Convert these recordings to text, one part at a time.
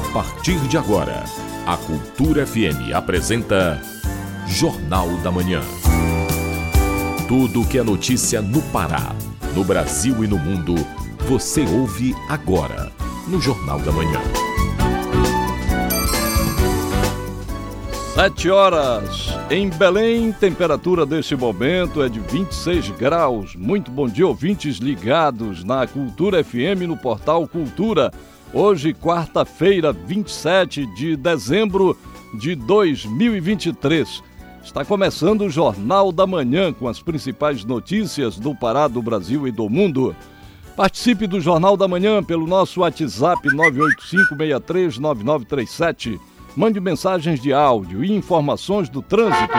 A partir de agora, a Cultura FM apresenta Jornal da Manhã. Tudo que é notícia no Pará, no Brasil e no mundo, você ouve agora no Jornal da Manhã. Sete horas. Em Belém, temperatura deste momento é de 26 graus. Muito bom dia, ouvintes ligados na Cultura FM no portal Cultura. Hoje, quarta-feira, 27 de dezembro de 2023. Está começando o Jornal da Manhã com as principais notícias do Pará, do Brasil e do mundo. Participe do Jornal da Manhã pelo nosso WhatsApp 985639937. Mande mensagens de áudio e informações do trânsito.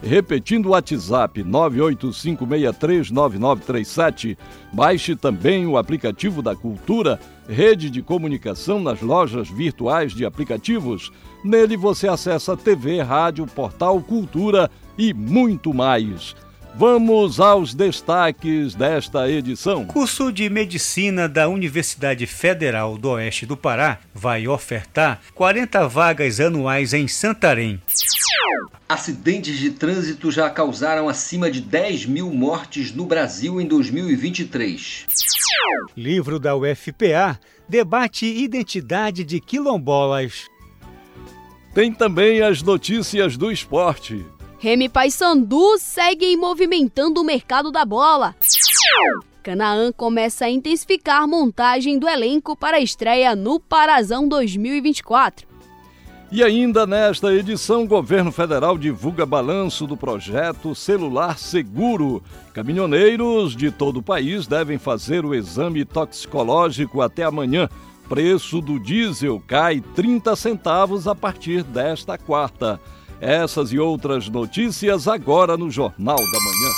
Repetindo o WhatsApp 985639937. Baixe também o aplicativo da Cultura, rede de comunicação nas lojas virtuais de aplicativos. Nele você acessa TV, rádio, portal, cultura e muito mais. Vamos aos destaques desta edição. Curso de Medicina da Universidade Federal do Oeste do Pará vai ofertar 40 vagas anuais em Santarém. Acidentes de trânsito já causaram acima de 10 mil mortes no Brasil em 2023. Livro da UFPA debate identidade de quilombolas. Tem também as notícias do esporte. Remy Paysandu segue movimentando o mercado da bola. Canaã começa a intensificar montagem do elenco para a estreia no Parazão 2024. E ainda nesta edição, o governo federal divulga balanço do projeto Celular Seguro. Caminhoneiros de todo o país devem fazer o exame toxicológico até amanhã. Preço do diesel cai 30 centavos a partir desta quarta. Essas e outras notícias agora no Jornal da Manhã.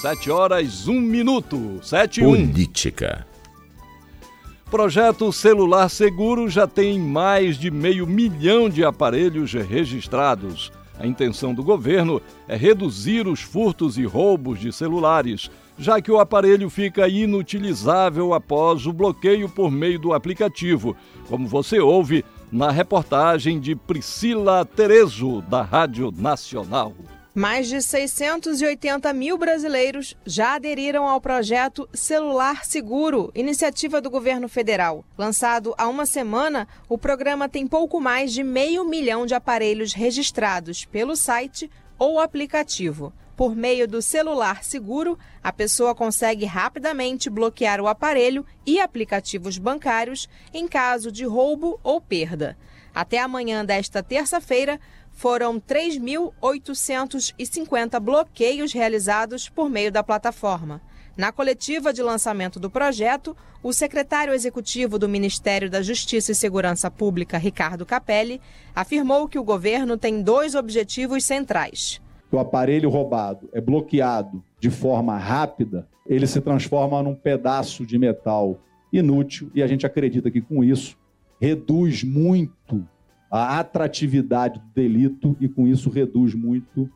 Sete horas, um minuto. Sete Política. Um. Projeto Celular Seguro já tem mais de meio milhão de aparelhos registrados. A intenção do governo é reduzir os furtos e roubos de celulares, já que o aparelho fica inutilizável após o bloqueio por meio do aplicativo, como você ouve na reportagem de Priscila Terezo, da Rádio Nacional. Mais de 680 mil brasileiros já aderiram ao projeto Celular Seguro, iniciativa do governo federal. Lançado há uma semana, o programa tem pouco mais de meio milhão de aparelhos registrados pelo site ou aplicativo. Por meio do celular seguro, a pessoa consegue rapidamente bloquear o aparelho e aplicativos bancários em caso de roubo ou perda. Até amanhã desta terça-feira, foram 3.850 bloqueios realizados por meio da plataforma. Na coletiva de lançamento do projeto, o secretário executivo do Ministério da Justiça e Segurança Pública, Ricardo Capelli, afirmou que o governo tem dois objetivos centrais que o aparelho roubado é bloqueado de forma rápida, ele se transforma num pedaço de metal inútil e a gente acredita que com isso reduz muito a atratividade do delito e com isso reduz muito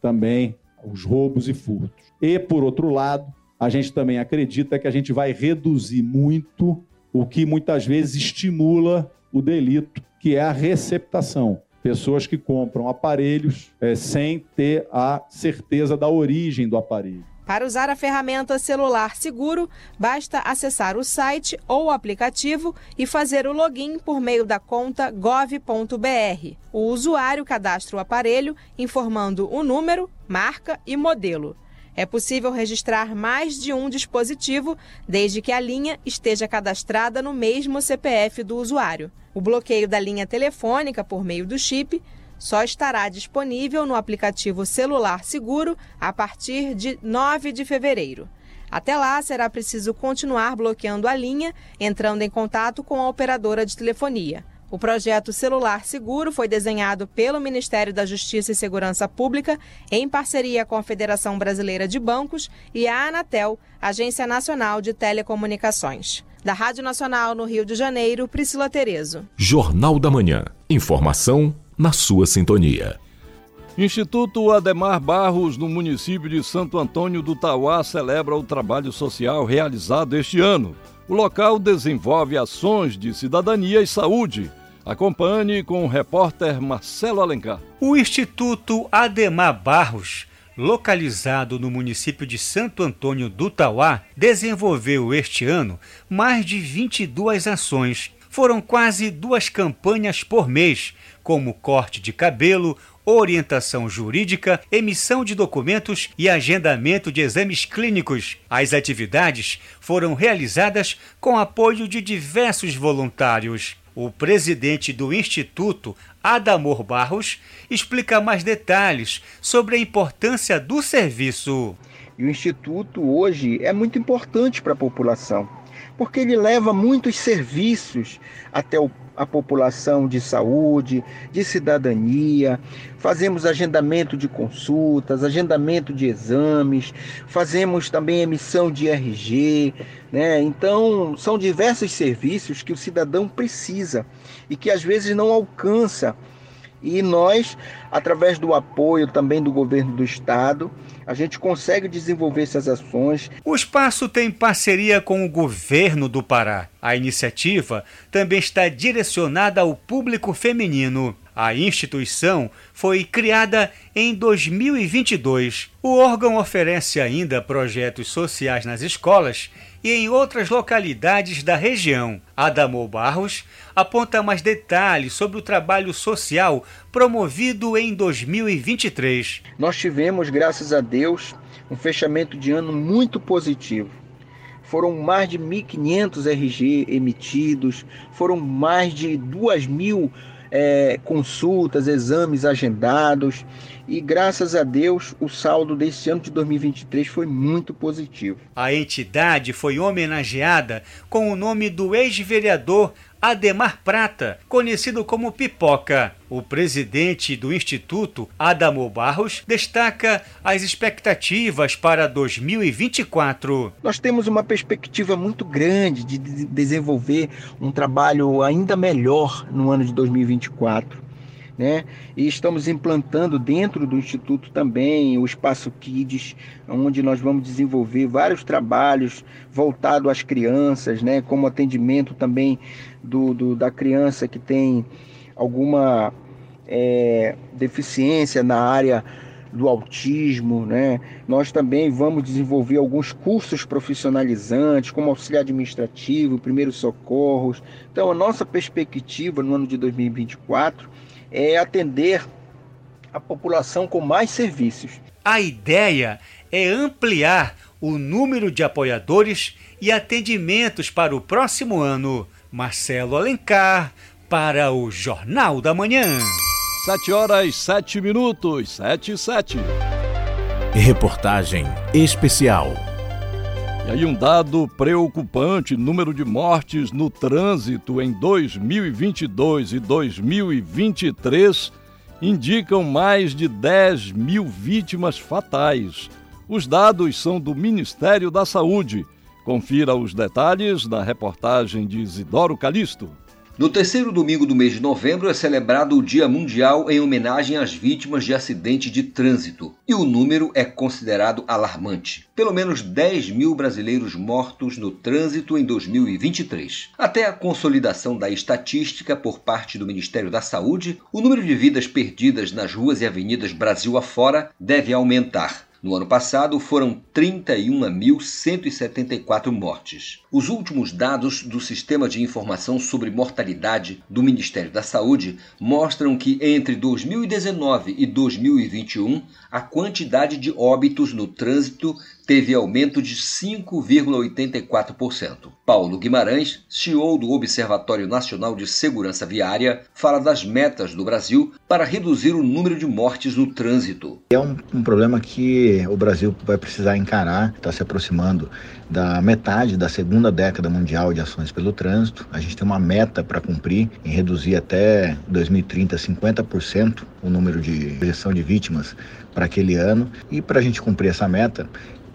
também os roubos e furtos. E por outro lado, a gente também acredita que a gente vai reduzir muito o que muitas vezes estimula o delito, que é a receptação pessoas que compram aparelhos é, sem ter a certeza da origem do aparelho. Para usar a ferramenta celular seguro, basta acessar o site ou o aplicativo e fazer o login por meio da conta gov.br. O usuário cadastra o aparelho informando o número, marca e modelo. É possível registrar mais de um dispositivo, desde que a linha esteja cadastrada no mesmo CPF do usuário. O bloqueio da linha telefônica por meio do chip só estará disponível no aplicativo Celular Seguro a partir de 9 de fevereiro. Até lá, será preciso continuar bloqueando a linha, entrando em contato com a operadora de telefonia. O projeto Celular Seguro foi desenhado pelo Ministério da Justiça e Segurança Pública em parceria com a Federação Brasileira de Bancos e a Anatel, Agência Nacional de Telecomunicações. Da Rádio Nacional no Rio de Janeiro, Priscila Terezo. Jornal da Manhã. Informação na sua sintonia. Instituto Ademar Barros, no município de Santo Antônio do Tauá, celebra o trabalho social realizado este ano. O local desenvolve ações de cidadania e saúde Acompanhe com o repórter Marcelo Alencar. O Instituto Ademar Barros, localizado no município de Santo Antônio do Tauá, desenvolveu este ano mais de 22 ações. Foram quase duas campanhas por mês, como corte de cabelo, orientação jurídica, emissão de documentos e agendamento de exames clínicos. As atividades foram realizadas com apoio de diversos voluntários. O presidente do Instituto, Adamor Barros, explica mais detalhes sobre a importância do serviço. E o Instituto hoje é muito importante para a população, porque ele leva muitos serviços até o a população de saúde, de cidadania, fazemos agendamento de consultas, agendamento de exames, fazemos também emissão de RG, né? Então, são diversos serviços que o cidadão precisa e que às vezes não alcança. E nós, através do apoio também do governo do estado, a gente consegue desenvolver essas ações. O espaço tem parceria com o governo do Pará. A iniciativa também está direcionada ao público feminino. A instituição foi criada em 2022. O órgão oferece ainda projetos sociais nas escolas e em outras localidades da região. Adamo Barros aponta mais detalhes sobre o trabalho social promovido em 2023. Nós tivemos, graças a Deus, um fechamento de ano muito positivo. Foram mais de 1.500 RG emitidos, foram mais de 2 mil é, consultas, exames agendados e graças a Deus o saldo desse ano de 2023 foi muito positivo. A entidade foi homenageada com o nome do ex-vereador Ademar Prata, conhecido como Pipoca. O presidente do Instituto, Adamo Barros, destaca as expectativas para 2024. Nós temos uma perspectiva muito grande de desenvolver um trabalho ainda melhor no ano de 2024 né? E estamos implantando dentro do Instituto também o Espaço Kids, onde nós vamos desenvolver vários trabalhos voltados às crianças, né? Como atendimento também do, do da criança que tem alguma é, deficiência na área do autismo, né? Nós também vamos desenvolver alguns cursos profissionalizantes, como auxiliar administrativo, primeiros socorros. Então, a nossa perspectiva no ano de 2024 é atender a população com mais serviços. A ideia é ampliar o número de apoiadores e atendimentos para o próximo ano. Marcelo Alencar, para o Jornal da Manhã. 7 horas 7 minutos, 7 e 7. Reportagem especial. E aí um dado preocupante, número de mortes no trânsito em 2022 e 2023 indicam mais de 10 mil vítimas fatais. Os dados são do Ministério da Saúde. Confira os detalhes na reportagem de Isidoro Calixto. No terceiro domingo do mês de novembro é celebrado o Dia Mundial em homenagem às vítimas de acidente de trânsito. E o número é considerado alarmante. Pelo menos 10 mil brasileiros mortos no trânsito em 2023. Até a consolidação da estatística por parte do Ministério da Saúde, o número de vidas perdidas nas ruas e avenidas Brasil afora deve aumentar. No ano passado, foram 31.174 mortes. Os últimos dados do Sistema de Informação sobre Mortalidade do Ministério da Saúde mostram que entre 2019 e 2021, a quantidade de óbitos no trânsito teve aumento de 5,84%. Paulo Guimarães, CEO do Observatório Nacional de Segurança Viária, fala das metas do Brasil para reduzir o número de mortes no trânsito. É um, um problema que o Brasil vai precisar encarar, está se aproximando da metade da segunda década mundial de ações pelo trânsito. A gente tem uma meta para cumprir em reduzir até 2030 50% o número de projeção de vítimas para aquele ano. E para a gente cumprir essa meta,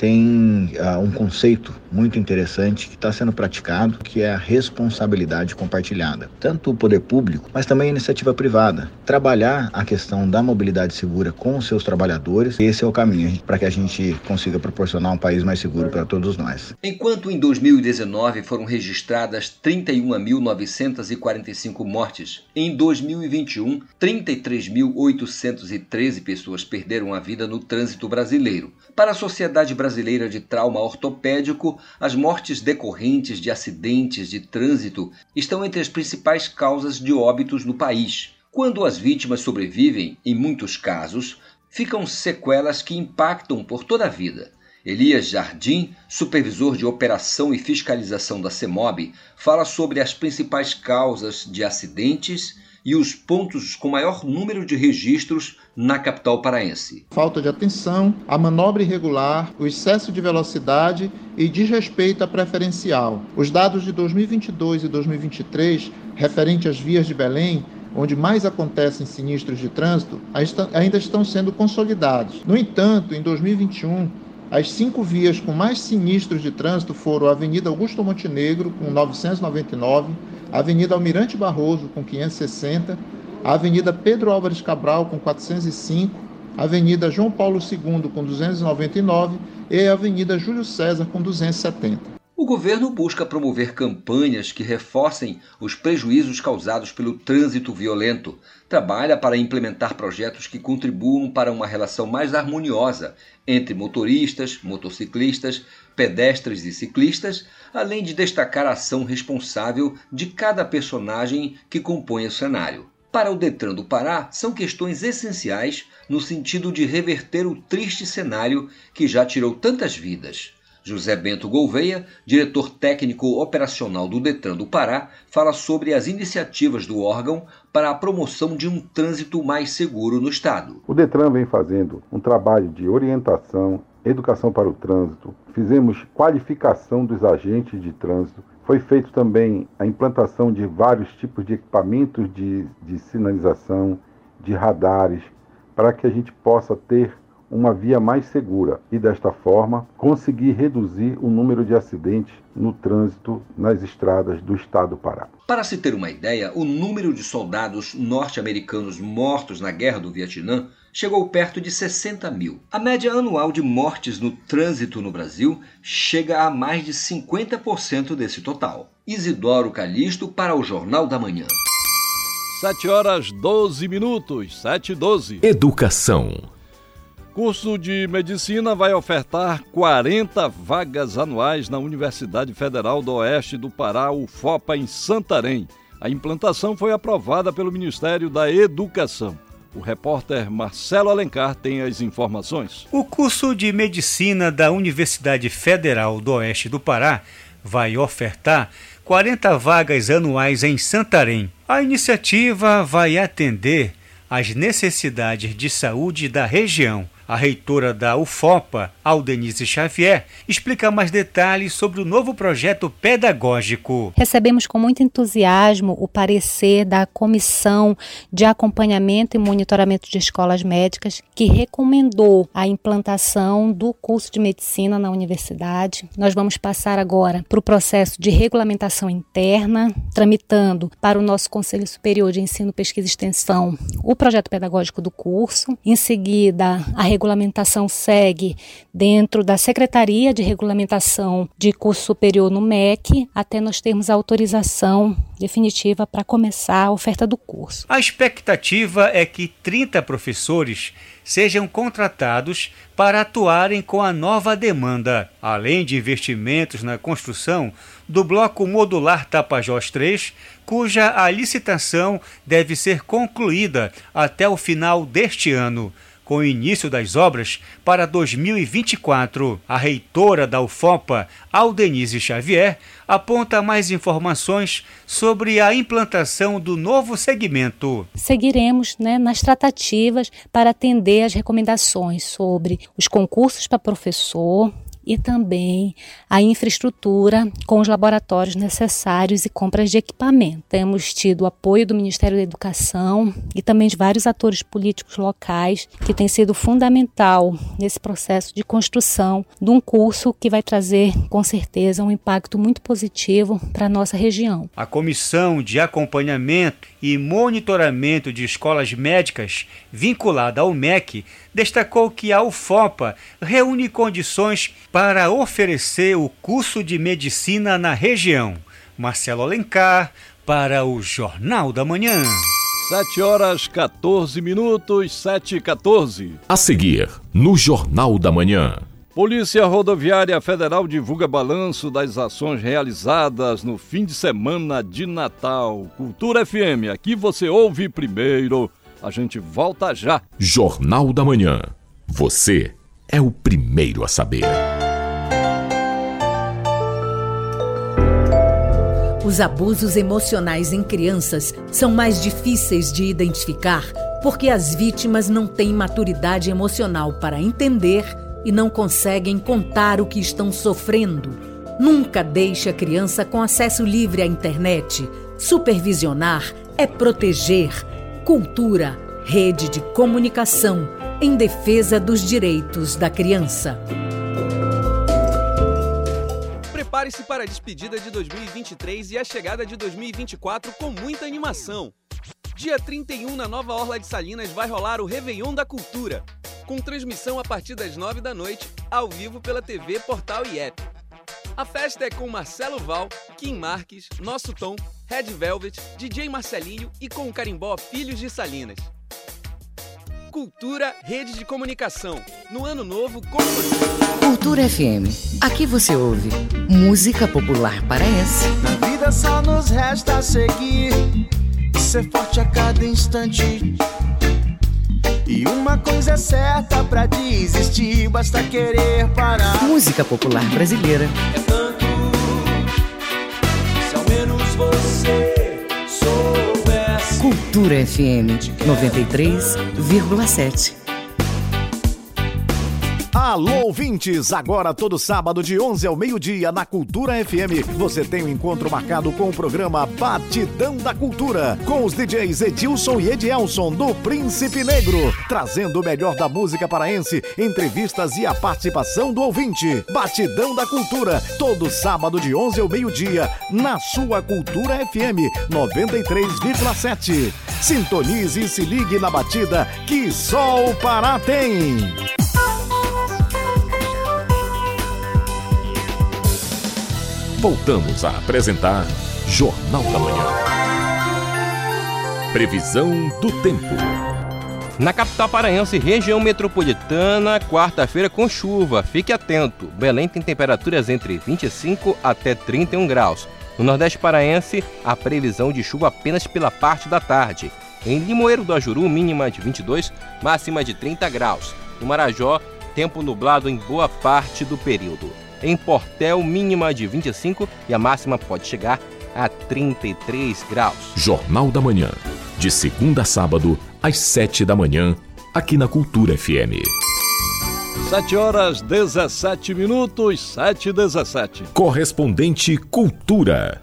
tem uh, um conceito muito interessante que está sendo praticado, que é a responsabilidade compartilhada. Tanto o poder público, mas também a iniciativa privada. Trabalhar a questão da mobilidade segura com os seus trabalhadores, esse é o caminho para que a gente consiga proporcionar um país mais seguro para todos nós. Enquanto em 2019 foram registradas 31.945 mortes, em 2021, 33.813 pessoas perderam a vida no trânsito brasileiro. Para a Sociedade Brasileira de Trauma Ortopédico, as mortes decorrentes de acidentes de trânsito estão entre as principais causas de óbitos no país. Quando as vítimas sobrevivem, em muitos casos, ficam sequelas que impactam por toda a vida. Elias Jardim, supervisor de operação e fiscalização da CEMOB, fala sobre as principais causas de acidentes e os pontos com maior número de registros na capital paraense. Falta de atenção, a manobra irregular, o excesso de velocidade e desrespeito à preferencial. Os dados de 2022 e 2023, referente às vias de Belém, onde mais acontecem sinistros de trânsito, ainda estão sendo consolidados. No entanto, em 2021, as cinco vias com mais sinistros de trânsito foram a Avenida Augusto Montenegro, com 999, a Avenida Almirante Barroso, com 560, a Avenida Pedro Álvares Cabral, com 405, a Avenida João Paulo II, com 299 e a Avenida Júlio César, com 270. O governo busca promover campanhas que reforcem os prejuízos causados pelo trânsito violento. Trabalha para implementar projetos que contribuam para uma relação mais harmoniosa entre motoristas, motociclistas, pedestres e ciclistas, além de destacar a ação responsável de cada personagem que compõe o cenário. Para o Detran do Pará, são questões essenciais no sentido de reverter o triste cenário que já tirou tantas vidas. José Bento Gouveia, diretor técnico operacional do Detran do Pará, fala sobre as iniciativas do órgão para a promoção de um trânsito mais seguro no estado. O Detran vem fazendo um trabalho de orientação, educação para o trânsito, fizemos qualificação dos agentes de trânsito, foi feito também a implantação de vários tipos de equipamentos de, de sinalização, de radares, para que a gente possa ter uma via mais segura e, desta forma, conseguir reduzir o número de acidentes no trânsito nas estradas do estado do Pará. Para se ter uma ideia, o número de soldados norte-americanos mortos na Guerra do Vietnã chegou perto de 60 mil. A média anual de mortes no trânsito no Brasil chega a mais de 50% desse total. Isidoro Calixto para o Jornal da Manhã. 7 horas 12 minutos, 7 e 12. Educação. Curso de Medicina vai ofertar 40 vagas anuais na Universidade Federal do Oeste do Pará, UFOPA, em Santarém. A implantação foi aprovada pelo Ministério da Educação. O repórter Marcelo Alencar tem as informações. O curso de Medicina da Universidade Federal do Oeste do Pará vai ofertar 40 vagas anuais em Santarém. A iniciativa vai atender às necessidades de saúde da região a reitora da UFOPA, Aldenise Xavier, explica mais detalhes sobre o novo projeto pedagógico. Recebemos com muito entusiasmo o parecer da Comissão de Acompanhamento e Monitoramento de Escolas Médicas, que recomendou a implantação do curso de medicina na universidade. Nós vamos passar agora para o processo de regulamentação interna, tramitando para o nosso Conselho Superior de Ensino, Pesquisa e Extensão o projeto pedagógico do curso. Em seguida, a regulamentação segue dentro da Secretaria de Regulamentação de Curso Superior no MEC, até nós termos a autorização definitiva para começar a oferta do curso. A expectativa é que 30 professores sejam contratados para atuarem com a nova demanda, além de investimentos na construção do bloco modular Tapajós 3, cuja a licitação deve ser concluída até o final deste ano com o início das obras para 2024. A reitora da UFOPA, Aldenise Xavier, aponta mais informações sobre a implantação do novo segmento. Seguiremos né, nas tratativas para atender as recomendações sobre os concursos para professor, e também a infraestrutura com os laboratórios necessários e compras de equipamento. Temos tido o apoio do Ministério da Educação e também de vários atores políticos locais, que tem sido fundamental nesse processo de construção de um curso que vai trazer, com certeza, um impacto muito positivo para a nossa região. A Comissão de Acompanhamento e Monitoramento de Escolas Médicas, vinculada ao MEC, destacou que a UFOPA reúne condições para oferecer o curso de medicina na região. Marcelo Alencar, para o Jornal da Manhã. 7 horas 14 minutos, 7 e 14. A seguir, no Jornal da Manhã. Polícia Rodoviária Federal divulga balanço das ações realizadas no fim de semana de Natal. Cultura FM, aqui você ouve primeiro. A gente volta já. Jornal da Manhã. Você é o primeiro a saber. Os abusos emocionais em crianças são mais difíceis de identificar porque as vítimas não têm maturidade emocional para entender e não conseguem contar o que estão sofrendo. Nunca deixe a criança com acesso livre à internet. Supervisionar é proteger. Cultura, rede de comunicação em defesa dos direitos da criança. Prepare-se para a despedida de 2023 e a chegada de 2024 com muita animação. Dia 31, na nova Orla de Salinas, vai rolar o Réveillon da Cultura, com transmissão a partir das 9 da noite, ao vivo pela TV, portal e app. A festa é com Marcelo Val, Kim Marques, Nosso Tom, Red Velvet, DJ Marcelinho e com o carimbó Filhos de Salinas. Cultura, rede de comunicação. No ano novo, com. Cultura FM. Aqui você ouve música popular paraense. Na vida só nos resta seguir, ser forte a cada instante. E uma coisa é certa pra desistir, basta querer parar. Música popular brasileira. É tanto, se ao menos você. Cultura FM 93,7. Alô, ouvintes! Agora, todo sábado, de 11 ao meio-dia, na Cultura FM, você tem um encontro marcado com o programa Batidão da Cultura, com os DJs Edilson e Edielson, do Príncipe Negro, trazendo o melhor da música paraense, entrevistas e a participação do ouvinte. Batidão da Cultura, todo sábado, de 11 ao meio-dia, na sua Cultura FM 93,7. Sintonize e se ligue na batida que só o Pará tem. Voltamos a apresentar Jornal da Manhã. Previsão do tempo. Na capital paraense, região metropolitana, quarta-feira com chuva. Fique atento. Belém tem temperaturas entre 25 até 31 graus. No Nordeste paraense, a previsão de chuva apenas pela parte da tarde. Em Limoeiro do Ajuru, mínima de 22, máxima de 30 graus. No Marajó, tempo nublado em boa parte do período. Em Portel, mínima de 25 e a máxima pode chegar a 33 graus. Jornal da Manhã. De segunda a sábado, às 7 da manhã, aqui na Cultura FM. 7 horas 17 minutos, 7 e 17. Correspondente Cultura.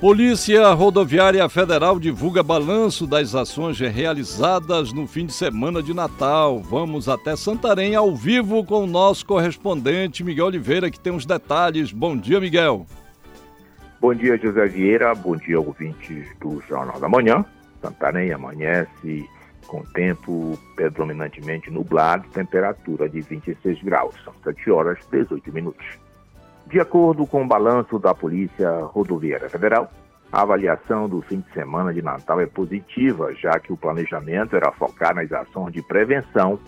Polícia Rodoviária Federal divulga balanço das ações realizadas no fim de semana de Natal. Vamos até Santarém ao vivo com o nosso correspondente Miguel Oliveira, que tem os detalhes. Bom dia, Miguel. Bom dia, José Vieira. Bom dia, ouvintes do Jornal da Manhã. Santarém amanhece com tempo predominantemente nublado, temperatura de 26 graus. São 7 horas e 18 minutos. De acordo com o balanço da Polícia Rodoviária Federal, a avaliação do fim de semana de Natal é positiva, já que o planejamento era focar nas ações de prevenção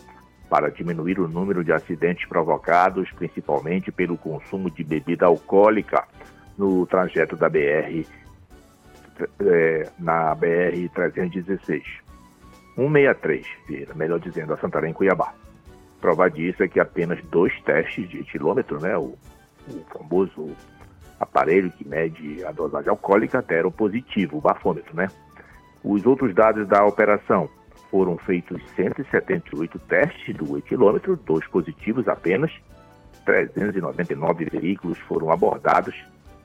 para diminuir o número de acidentes provocados principalmente pelo consumo de bebida alcoólica no trajeto da BR é, na BR 316 163, melhor dizendo, a Santarém Cuiabá. Prova disso é que apenas dois testes de etilômetro, né, o o famoso aparelho que mede a dosagem alcoólica deram positivo, o bafômetro, né? Os outros dados da operação foram feitos 178 testes do etilômetro, dois positivos apenas, 399 veículos foram abordados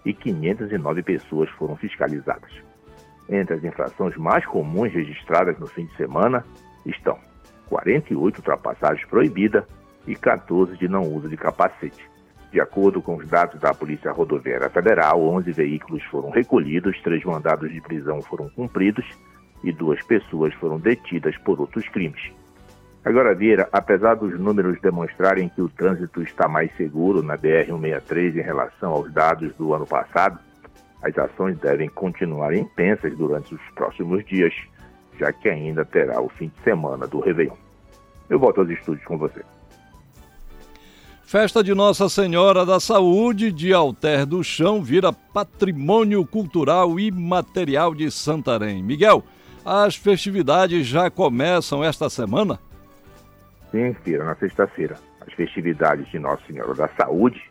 e 509 pessoas foram fiscalizadas. Entre as infrações mais comuns registradas no fim de semana estão 48 ultrapassagens proibidas e 14 de não uso de capacete. De acordo com os dados da Polícia Rodoviária Federal, 11 veículos foram recolhidos, três mandados de prisão foram cumpridos e duas pessoas foram detidas por outros crimes. Agora, Vieira, apesar dos números demonstrarem que o trânsito está mais seguro na BR-163 em relação aos dados do ano passado, as ações devem continuar intensas durante os próximos dias, já que ainda terá o fim de semana do Réveillon. Eu volto aos estúdios com você. Festa de Nossa Senhora da Saúde de Alter do Chão vira patrimônio cultural e material de Santarém. Miguel, as festividades já começam esta semana? Sim, Fira, na sexta-feira. As festividades de Nossa Senhora da Saúde,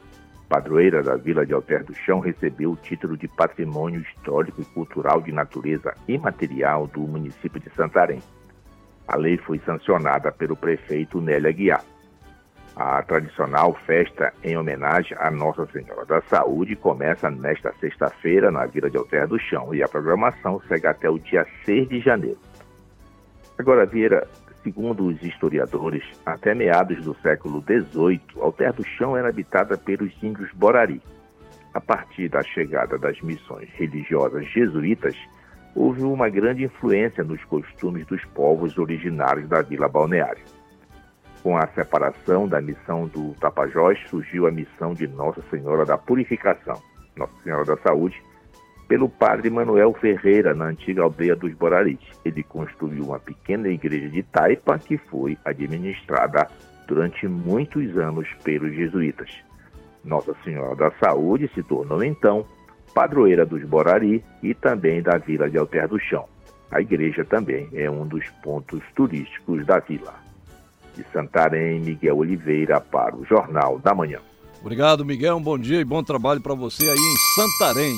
padroeira da Vila de Alter do Chão, recebeu o título de Patrimônio Histórico e Cultural de Natureza Imaterial do município de Santarém. A lei foi sancionada pelo prefeito Nélia Guiar. A tradicional festa em homenagem a Nossa Senhora da Saúde começa nesta sexta-feira na Vila de Alter do Chão e a programação segue até o dia 6 de janeiro. Agora, Vieira, segundo os historiadores, até meados do século XVIII, Alter do Chão era habitada pelos índios Borari. A partir da chegada das missões religiosas jesuítas, houve uma grande influência nos costumes dos povos originários da Vila Balneária. Com a separação da missão do Tapajós, surgiu a missão de Nossa Senhora da Purificação, Nossa Senhora da Saúde, pelo padre Manuel Ferreira, na antiga aldeia dos Boraris. Ele construiu uma pequena igreja de taipa que foi administrada durante muitos anos pelos jesuítas. Nossa Senhora da Saúde se tornou então padroeira dos Borari e também da vila de Alter do Chão. A igreja também é um dos pontos turísticos da vila de Santarém, Miguel Oliveira, para o Jornal da Manhã. Obrigado, Miguel. Um bom dia e bom trabalho para você aí em Santarém.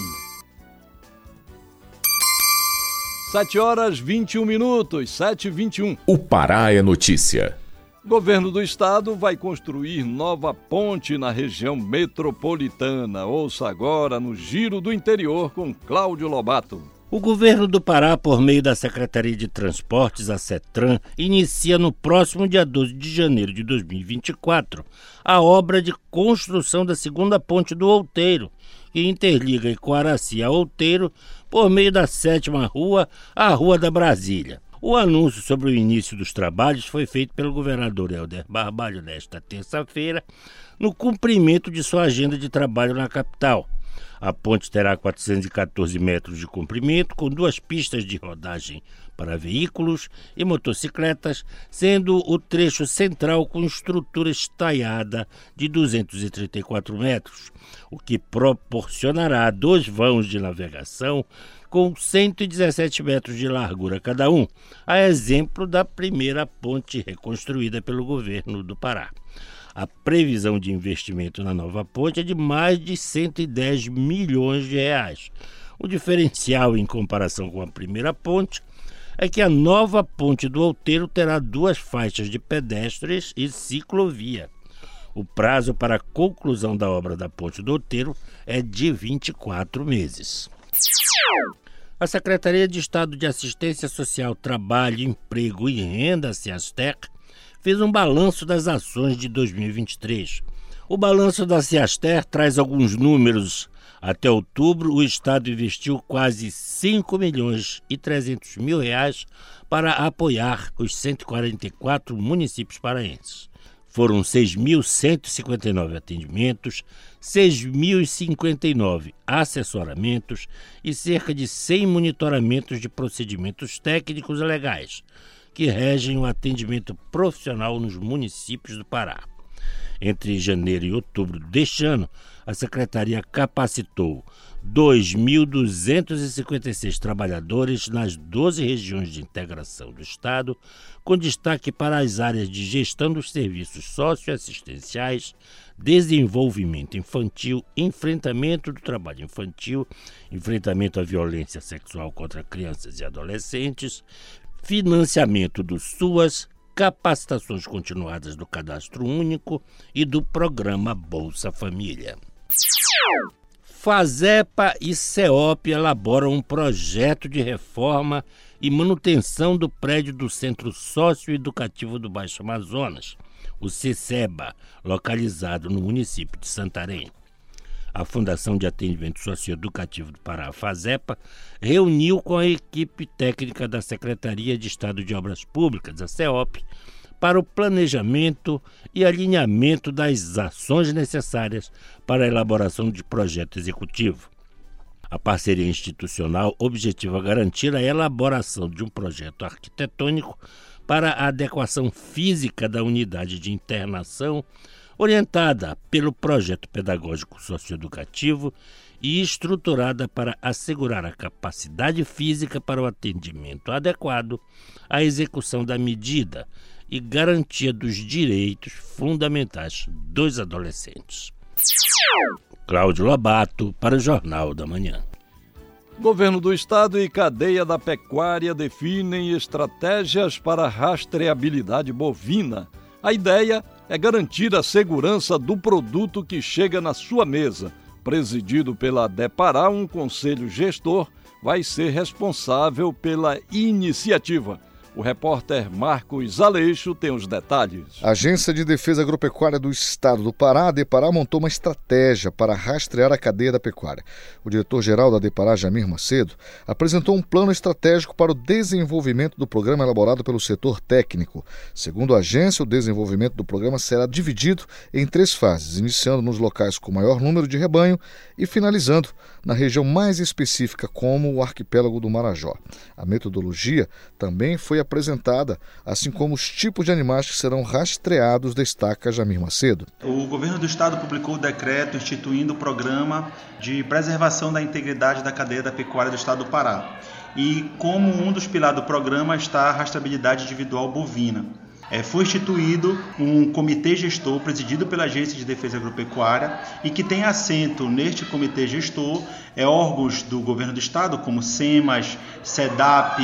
7 horas 21 minutos, 7 e 21. O Pará é notícia. Governo do Estado vai construir nova ponte na região metropolitana. Ouça agora no Giro do Interior com Cláudio Lobato. O governo do Pará, por meio da Secretaria de Transportes, a CETRAN, inicia no próximo dia 12 de janeiro de 2024 a obra de construção da segunda ponte do Outeiro, que interliga Icoaraci a Outeiro por meio da sétima rua, a Rua da Brasília. O anúncio sobre o início dos trabalhos foi feito pelo governador Helder Barbalho nesta terça-feira, no cumprimento de sua agenda de trabalho na capital. A ponte terá 414 metros de comprimento, com duas pistas de rodagem para veículos e motocicletas, sendo o trecho central com estrutura estaiada de 234 metros, o que proporcionará dois vãos de navegação com 117 metros de largura cada um, a exemplo da primeira ponte reconstruída pelo governo do Pará. A previsão de investimento na nova ponte é de mais de 110 milhões de reais. O diferencial em comparação com a primeira ponte é que a nova ponte do Outeiro terá duas faixas de pedestres e ciclovia. O prazo para a conclusão da obra da ponte do Outeiro é de 24 meses. A Secretaria de Estado de Assistência Social, Trabalho, Emprego e Renda, SEASTEC, fez um balanço das ações de 2023. O balanço da Ciaster traz alguns números. Até outubro, o Estado investiu quase 5 milhões e 300 mil reais para apoiar os 144 municípios paraenses. Foram 6.159 atendimentos, 6.059 assessoramentos e cerca de 100 monitoramentos de procedimentos técnicos legais, que regem o atendimento profissional nos municípios do Pará. Entre janeiro e outubro deste ano, a Secretaria capacitou 2.256 trabalhadores nas 12 regiões de integração do Estado, com destaque para as áreas de gestão dos serviços socioassistenciais, desenvolvimento infantil, enfrentamento do trabalho infantil, enfrentamento à violência sexual contra crianças e adolescentes, financiamento do SUAS, capacitações continuadas do Cadastro Único e do programa Bolsa Família. Fazepa e CEOP elaboram um projeto de reforma e manutenção do prédio do Centro Socioeducativo do Baixo Amazonas, o CICEBA, localizado no município de Santarém. A Fundação de Atendimento Socioeducativo do Pará, FASEPA, reuniu com a equipe técnica da Secretaria de Estado de Obras Públicas, a CEOP, para o planejamento e alinhamento das ações necessárias para a elaboração de projeto executivo. A parceria institucional objetiva garantir a elaboração de um projeto arquitetônico para a adequação física da unidade de internação, orientada pelo projeto pedagógico socioeducativo e estruturada para assegurar a capacidade física para o atendimento adequado à execução da medida e garantia dos direitos fundamentais dos adolescentes. Cláudio Lobato, para o Jornal da Manhã. Governo do Estado e cadeia da pecuária definem estratégias para rastreabilidade bovina. A ideia é garantir a segurança do produto que chega na sua mesa. Presidido pela Depará, um conselho gestor vai ser responsável pela iniciativa. O repórter Marcos Aleixo tem os detalhes. A Agência de Defesa Agropecuária do Estado do Pará, a Depará, montou uma estratégia para rastrear a cadeia da pecuária. O diretor-geral da Depará, Jamir Macedo, apresentou um plano estratégico para o desenvolvimento do programa elaborado pelo setor técnico. Segundo a agência, o desenvolvimento do programa será dividido em três fases, iniciando nos locais com maior número de rebanho e finalizando na região mais específica, como o arquipélago do Marajó. A metodologia também foi apresentada, assim como os tipos de animais que serão rastreados, destaca Jamir Macedo. O governo do estado publicou o decreto instituindo o programa de preservação da integridade da cadeia da pecuária do estado do Pará. E como um dos pilares do programa está a rastreabilidade individual bovina. É, foi instituído um comitê gestor presidido pela Agência de Defesa Agropecuária e que tem assento neste comitê gestor é, órgãos do governo do estado, como SEMAS, SEDAP,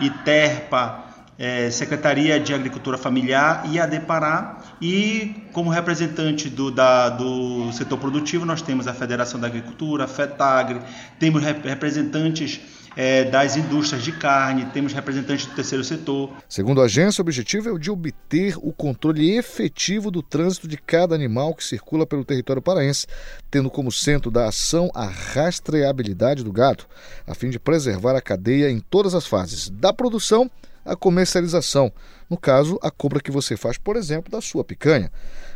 ITERPA, é, Secretaria de Agricultura Familiar e a Depará. E como representante do, da, do setor produtivo, nós temos a Federação da Agricultura, FETAGRE, temos representantes é, das indústrias de carne, temos representantes do terceiro setor. Segundo a agência, o objetivo é o de obter o controle efetivo do trânsito de cada animal que circula pelo território paraense, tendo como centro da ação a rastreabilidade do gado, a fim de preservar a cadeia em todas as fases, da produção a comercialização, no caso, a compra que você faz, por exemplo, da sua picanha,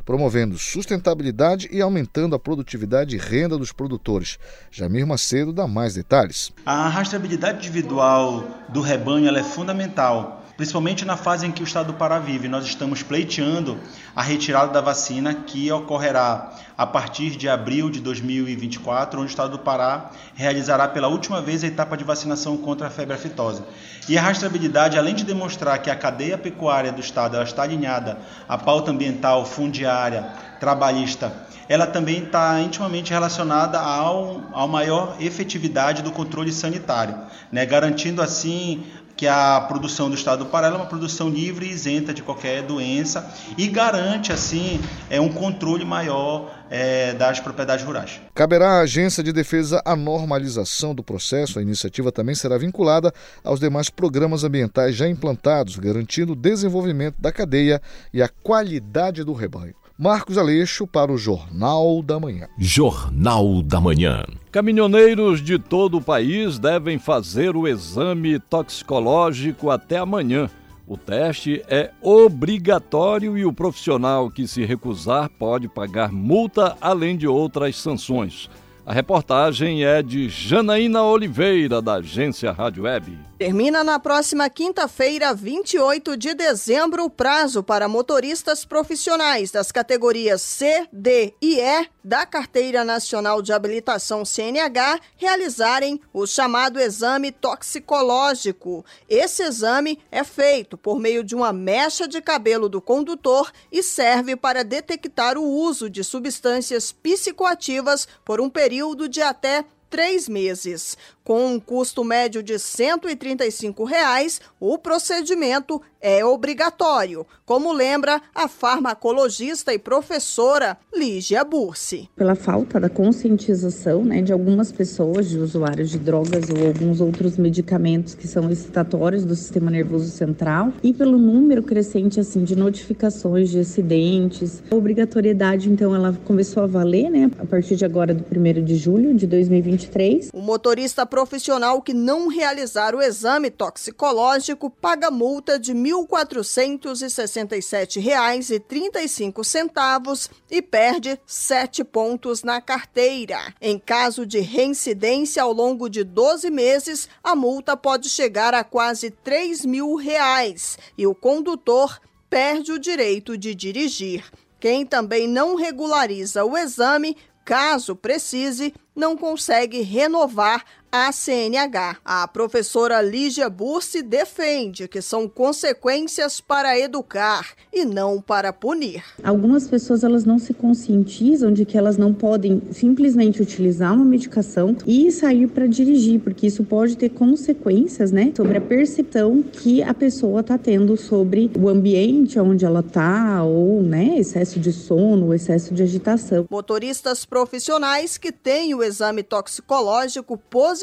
promovendo sustentabilidade e aumentando a produtividade e renda dos produtores. Jamir Macedo dá mais detalhes. A rastreabilidade individual do rebanho é fundamental principalmente na fase em que o estado do Pará vive. Nós estamos pleiteando a retirada da vacina que ocorrerá a partir de abril de 2024, onde o estado do Pará realizará pela última vez a etapa de vacinação contra a febre aftosa. E a rastreabilidade, além de demonstrar que a cadeia pecuária do estado está alinhada à pauta ambiental, fundiária, trabalhista, ela também está intimamente relacionada ao, ao maior efetividade do controle sanitário, né? garantindo assim que a produção do estado do Pará é uma produção livre e isenta de qualquer doença e garante, assim, é um controle maior é, das propriedades rurais. Caberá à Agência de Defesa a normalização do processo. A iniciativa também será vinculada aos demais programas ambientais já implantados, garantindo o desenvolvimento da cadeia e a qualidade do rebanho. Marcos Aleixo para o Jornal da Manhã. Jornal da Manhã. Caminhoneiros de todo o país devem fazer o exame toxicológico até amanhã. O teste é obrigatório e o profissional que se recusar pode pagar multa, além de outras sanções. A reportagem é de Janaína Oliveira, da agência Rádio Web. Termina na próxima quinta-feira, 28 de dezembro, o prazo para motoristas profissionais das categorias C, D e E da Carteira Nacional de Habilitação CNH realizarem o chamado exame toxicológico. Esse exame é feito por meio de uma mecha de cabelo do condutor e serve para detectar o uso de substâncias psicoativas por um período de até três meses. Com um custo médio de 135 reais, o procedimento é obrigatório, como lembra a farmacologista e professora Lígia Bursi. Pela falta da conscientização né, de algumas pessoas, de usuários de drogas ou alguns outros medicamentos que são excitatórios do sistema nervoso central, e pelo número crescente assim de notificações de acidentes, a obrigatoriedade então ela começou a valer né, a partir de agora do 1 de julho de 2023. O motorista profissional que não realizar o exame toxicológico paga multa de R$ 1.467,35 e perde sete pontos na carteira. Em caso de reincidência ao longo de 12 meses, a multa pode chegar a quase 3 mil reais e o condutor perde o direito de dirigir. Quem também não regulariza o exame, caso precise, não consegue renovar a CNH. A professora Lígia Bursi defende que são consequências para educar e não para punir. Algumas pessoas elas não se conscientizam de que elas não podem simplesmente utilizar uma medicação e sair para dirigir, porque isso pode ter consequências, né, sobre a percepção que a pessoa está tendo sobre o ambiente onde ela está ou, né, excesso de sono, excesso de agitação. Motoristas profissionais que têm o exame toxicológico positivo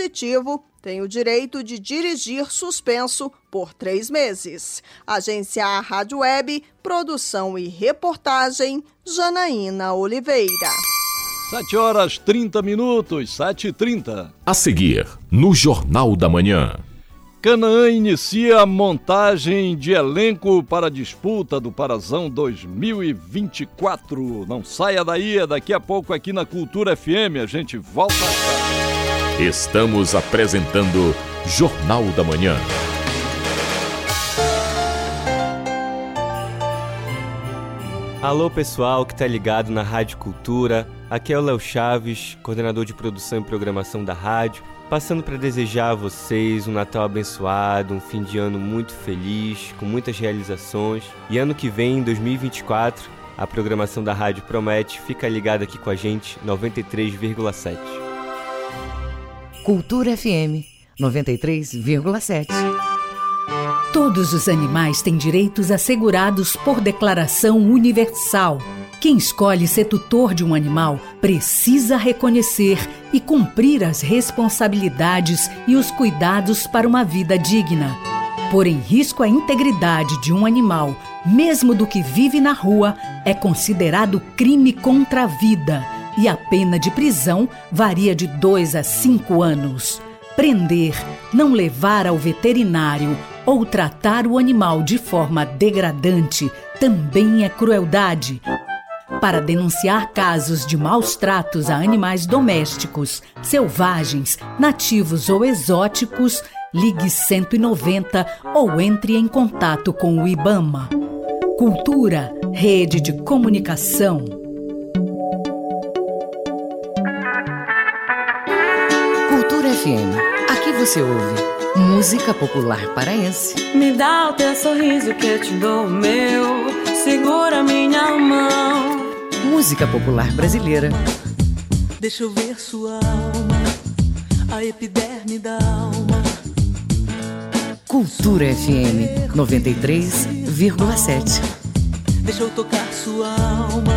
tem o direito de dirigir suspenso por três meses. Agência Rádio Web, produção e reportagem, Janaína Oliveira. 7 horas 30 minutos, 7 e 30. A seguir, no Jornal da Manhã. Canaã inicia a montagem de elenco para a disputa do Parazão 2024. Não saia daí, é daqui a pouco aqui na Cultura FM. A gente volta. Estamos apresentando Jornal da Manhã. Alô pessoal que tá ligado na Rádio Cultura. Aqui é o Léo Chaves, coordenador de produção e programação da rádio passando para desejar a vocês um Natal abençoado, um fim de ano muito feliz, com muitas realizações. E ano que vem, em 2024, a programação da rádio promete. Fica ligado aqui com a gente, 93,7. Cultura FM 93,7. Todos os animais têm direitos assegurados por Declaração Universal. Quem escolhe ser tutor de um animal precisa reconhecer e cumprir as responsabilidades e os cuidados para uma vida digna. Pôr em risco a integridade de um animal, mesmo do que vive na rua, é considerado crime contra a vida e a pena de prisão varia de 2 a 5 anos. Prender, não levar ao veterinário ou tratar o animal de forma degradante também é crueldade. Para denunciar casos de maus tratos a animais domésticos, selvagens, nativos ou exóticos, ligue 190 ou entre em contato com o IBAMA. Cultura, rede de comunicação. FM. Aqui você ouve música popular paraense. Me dá o teu sorriso que eu te dou o meu. Segura minha mão. Música popular brasileira. Deixa eu ver sua alma, a epiderme da alma. Cultura FM 93,7. Deixa eu tocar sua alma.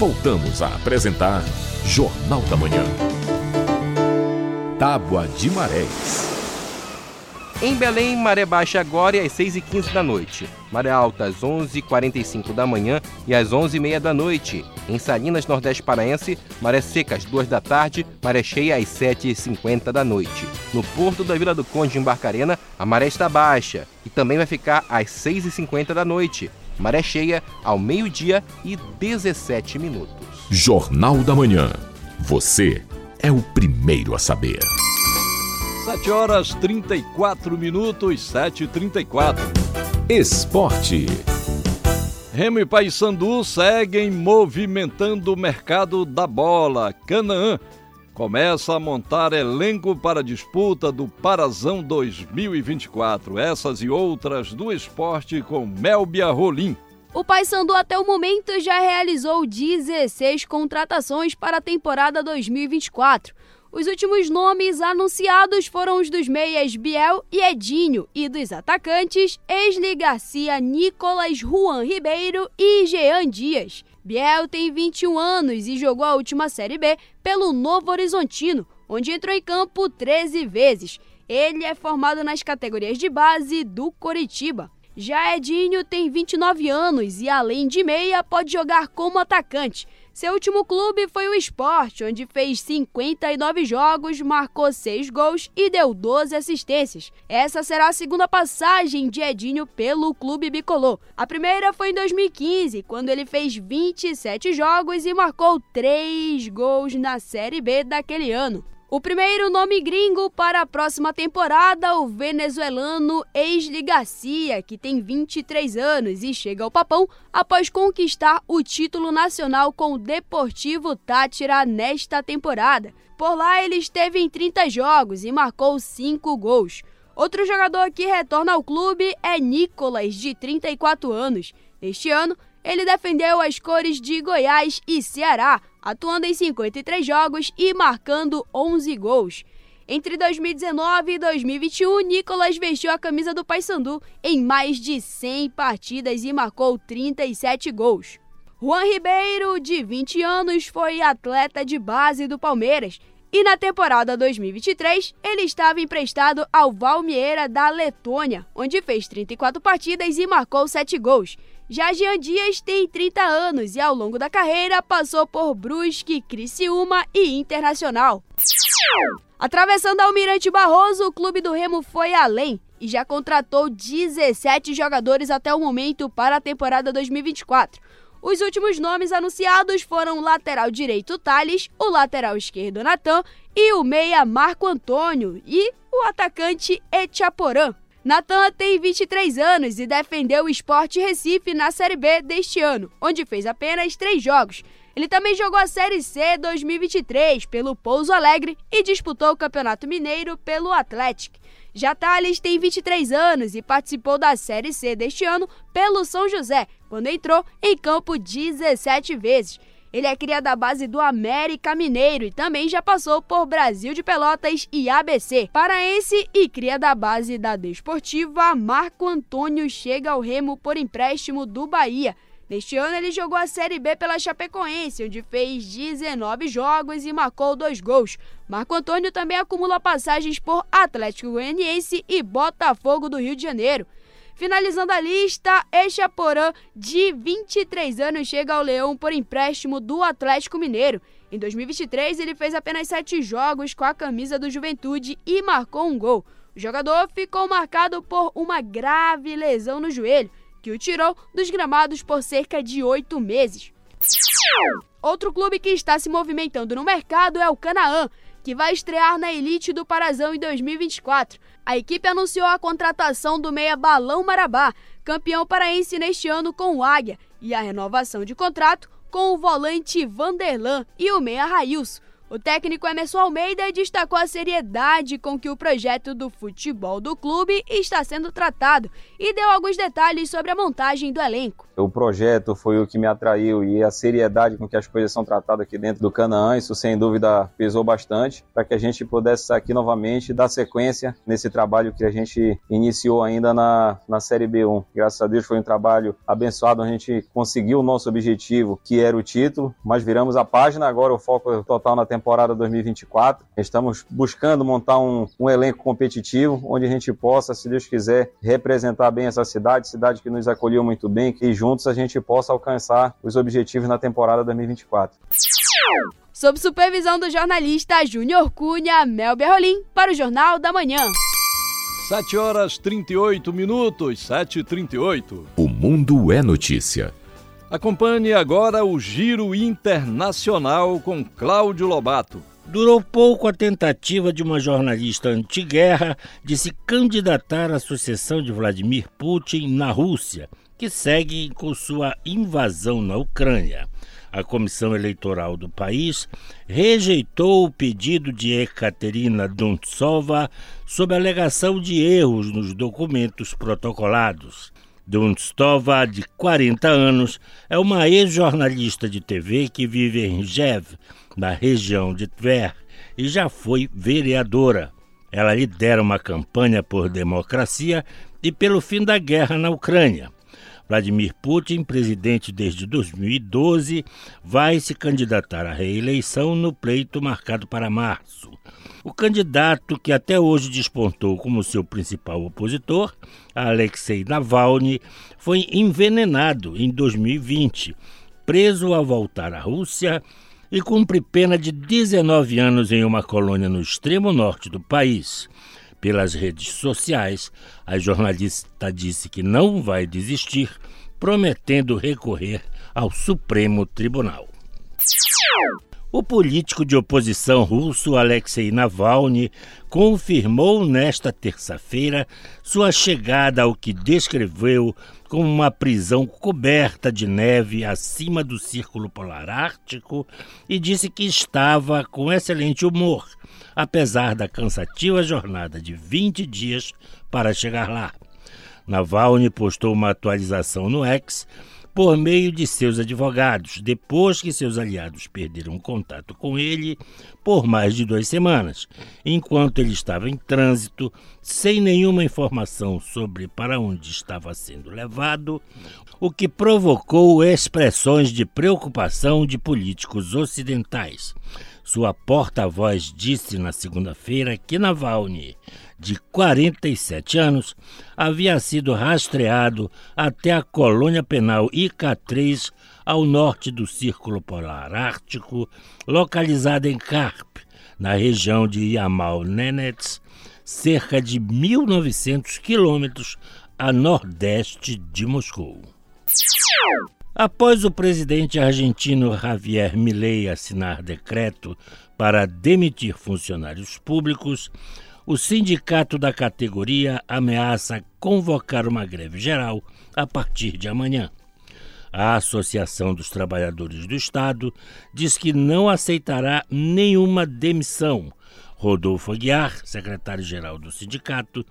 Voltamos a apresentar Jornal da Manhã. Tábua de Marés. Em Belém, maré baixa agora às 6h15 da noite. Maré alta às 11h45 da manhã e às 11h30 da noite. Em Salinas, Nordeste Paraense, maré seca às 2 da tarde, maré cheia às 7h50 da noite. No porto da Vila do Conde, em Barcarena, a maré está baixa e também vai ficar às 6h50 da noite. Maré cheia ao meio-dia e 17 minutos. Jornal da Manhã. Você é o primeiro a saber. 7 horas 34 minutos, 7 e 34 Esporte. Remo e Paysandu seguem movimentando o mercado da bola. Canaã começa a montar elenco para a disputa do Parazão 2024. Essas e outras do esporte com Melbia Rolim. O Paysandu até o momento já realizou 16 contratações para a temporada 2024. Os últimos nomes anunciados foram os dos meias Biel e Edinho e dos atacantes Esli Garcia, Nicolas, Juan Ribeiro e Jean Dias. Biel tem 21 anos e jogou a última Série B pelo Novo Horizontino, onde entrou em campo 13 vezes. Ele é formado nas categorias de base do Coritiba. Já Edinho tem 29 anos e, além de meia, pode jogar como atacante. Seu último clube foi o Sport, onde fez 59 jogos, marcou 6 gols e deu 12 assistências. Essa será a segunda passagem de Edinho pelo clube bicolor. A primeira foi em 2015, quando ele fez 27 jogos e marcou 3 gols na Série B daquele ano. O primeiro nome gringo para a próxima temporada, o venezuelano Esli Garcia, que tem 23 anos e chega ao Papão após conquistar o título nacional com o Deportivo Tátira nesta temporada. Por lá, ele esteve em 30 jogos e marcou 5 gols. Outro jogador que retorna ao clube é Nicolas, de 34 anos. Este ano, ele defendeu as cores de Goiás e Ceará, atuando em 53 jogos e marcando 11 gols. Entre 2019 e 2021, Nicolas vestiu a camisa do Paysandu em mais de 100 partidas e marcou 37 gols. Juan Ribeiro, de 20 anos, foi atleta de base do Palmeiras e na temporada 2023 ele estava emprestado ao Valmiera da Letônia, onde fez 34 partidas e marcou 7 gols. Já Jean Dias tem 30 anos e ao longo da carreira passou por Brusque, Criciúma e Internacional. Atravessando Almirante Barroso, o clube do Remo foi além e já contratou 17 jogadores até o momento para a temporada 2024. Os últimos nomes anunciados foram o lateral direito Thales, o lateral esquerdo Natan e o meia Marco Antônio e o atacante Echaporã. Natan tem 23 anos e defendeu o Sport Recife na Série B deste ano, onde fez apenas três jogos. Ele também jogou a Série C 2023 pelo Pouso Alegre e disputou o Campeonato Mineiro pelo Atlético. Já Thales tem 23 anos e participou da Série C deste ano pelo São José, quando entrou em campo 17 vezes. Ele é cria da base do América Mineiro e também já passou por Brasil de Pelotas e ABC. Paraense e cria da base da Desportiva, Marco Antônio chega ao Remo por empréstimo do Bahia. Neste ano ele jogou a Série B pela Chapecoense, onde fez 19 jogos e marcou dois gols. Marco Antônio também acumula passagens por Atlético Goianiense e Botafogo do Rio de Janeiro. Finalizando a lista, Echaporã, de 23 anos, chega ao Leão por empréstimo do Atlético Mineiro. Em 2023, ele fez apenas sete jogos com a camisa do Juventude e marcou um gol. O jogador ficou marcado por uma grave lesão no joelho, que o tirou dos gramados por cerca de oito meses. Outro clube que está se movimentando no mercado é o Canaã, que vai estrear na elite do Parazão em 2024. A equipe anunciou a contratação do meia Balão Marabá, campeão paraense neste ano com o Águia, e a renovação de contrato com o volante Vanderlan e o meia Railson. O técnico Emerson Almeida destacou a seriedade com que o projeto do futebol do clube está sendo tratado e deu alguns detalhes sobre a montagem do elenco. O projeto foi o que me atraiu e a seriedade com que as coisas são tratadas aqui dentro do Canaã, isso sem dúvida pesou bastante para que a gente pudesse estar aqui novamente dar sequência nesse trabalho que a gente iniciou ainda na, na Série B1. Graças a Deus foi um trabalho abençoado, a gente conseguiu o nosso objetivo, que era o título, mas viramos a página, agora o foco é total na temporada 2024. Estamos buscando montar um, um elenco competitivo, onde a gente possa, se Deus quiser, representar bem essa cidade, cidade que nos acolheu muito bem, que juntos a gente possa alcançar os objetivos na temporada 2024. Sob supervisão do jornalista Júnior Cunha, Mel Berrolim, para o Jornal da Manhã. 7 horas 38 minutos, 7 e 38. O mundo é notícia. Acompanhe agora o Giro Internacional com Cláudio Lobato. Durou pouco a tentativa de uma jornalista antiguerra de se candidatar à sucessão de Vladimir Putin na Rússia, que segue com sua invasão na Ucrânia. A comissão eleitoral do país rejeitou o pedido de Ekaterina Duntsova sob alegação de erros nos documentos protocolados. Dunstova, de 40 anos, é uma ex-jornalista de TV que vive em Jev, na região de Tver, e já foi vereadora. Ela lidera uma campanha por democracia e pelo fim da guerra na Ucrânia. Vladimir Putin, presidente desde 2012, vai se candidatar à reeleição no pleito marcado para março. O candidato que até hoje despontou como seu principal opositor, Alexei Navalny, foi envenenado em 2020, preso ao voltar à Rússia e cumpre pena de 19 anos em uma colônia no extremo norte do país. Pelas redes sociais, a jornalista disse que não vai desistir, prometendo recorrer ao Supremo Tribunal. O político de oposição russo Alexei Navalny confirmou nesta terça-feira sua chegada ao que descreveu como uma prisão coberta de neve acima do Círculo Polar Ártico e disse que estava com excelente humor, apesar da cansativa jornada de 20 dias para chegar lá. Navalny postou uma atualização no X por meio de seus advogados, depois que seus aliados perderam contato com ele por mais de duas semanas, enquanto ele estava em trânsito, sem nenhuma informação sobre para onde estava sendo levado, o que provocou expressões de preocupação de políticos ocidentais. Sua porta-voz disse na segunda-feira que Navalny de 47 anos, havia sido rastreado até a colônia penal IK-3 ao norte do Círculo Polar Ártico, localizada em Karp, na região de Yamal-Nenets, cerca de 1.900 quilômetros a nordeste de Moscou. Após o presidente argentino Javier Milei assinar decreto para demitir funcionários públicos, o sindicato da categoria ameaça convocar uma greve geral a partir de amanhã. A Associação dos Trabalhadores do Estado diz que não aceitará nenhuma demissão. Rodolfo Aguiar, secretário-geral do sindicato,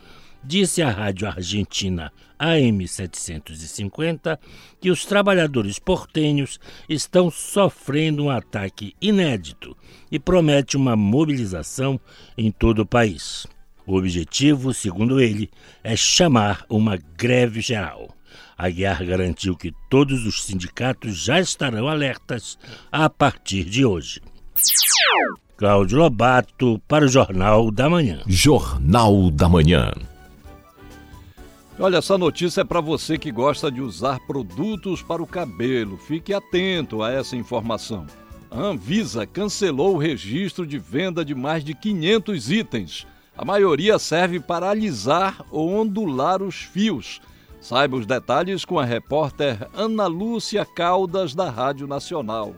disse à rádio argentina AM 750 que os trabalhadores portenhos estão sofrendo um ataque inédito e promete uma mobilização em todo o país. O objetivo, segundo ele, é chamar uma greve geral. Aguiar garantiu que todos os sindicatos já estarão alertas a partir de hoje. Cláudio Lobato para o Jornal da Manhã. Jornal da Manhã. Olha, essa notícia é para você que gosta de usar produtos para o cabelo. Fique atento a essa informação. A Anvisa cancelou o registro de venda de mais de 500 itens. A maioria serve para alisar ou ondular os fios. Saiba os detalhes com a repórter Ana Lúcia Caldas, da Rádio Nacional.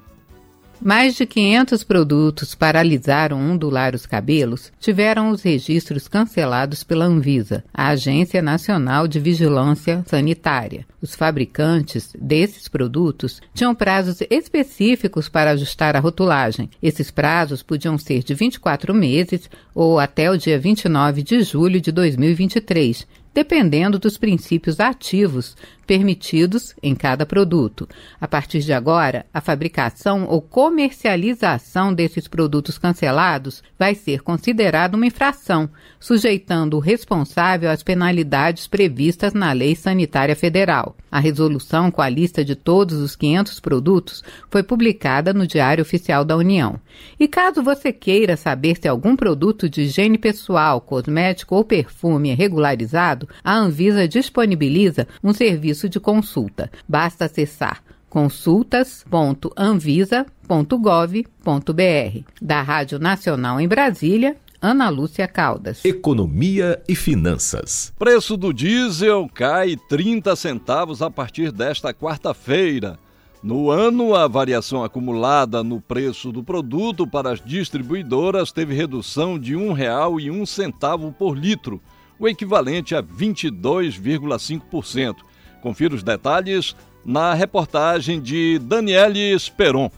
Mais de 500 produtos para alisar ou ondular os cabelos tiveram os registros cancelados pela Anvisa, a Agência Nacional de Vigilância Sanitária. Os fabricantes desses produtos tinham prazos específicos para ajustar a rotulagem. Esses prazos podiam ser de 24 meses ou até o dia 29 de julho de 2023, dependendo dos princípios ativos permitidos em cada produto. A partir de agora, a fabricação ou comercialização desses produtos cancelados vai ser considerada uma infração, sujeitando o responsável às penalidades previstas na Lei Sanitária Federal. A resolução com a lista de todos os 500 produtos foi publicada no Diário Oficial da União. E caso você queira saber se algum produto de higiene pessoal, cosmético ou perfume é regularizado, a Anvisa disponibiliza um serviço de consulta. Basta acessar consultas.anvisa.gov.br. Da Rádio Nacional em Brasília, Ana Lúcia Caldas. Economia e finanças. Preço do diesel cai 30 centavos a partir desta quarta-feira. No ano, a variação acumulada no preço do produto para as distribuidoras teve redução de R$ 1,01 por litro, o equivalente a 22,5%. Confira os detalhes na reportagem de Daniele Speron.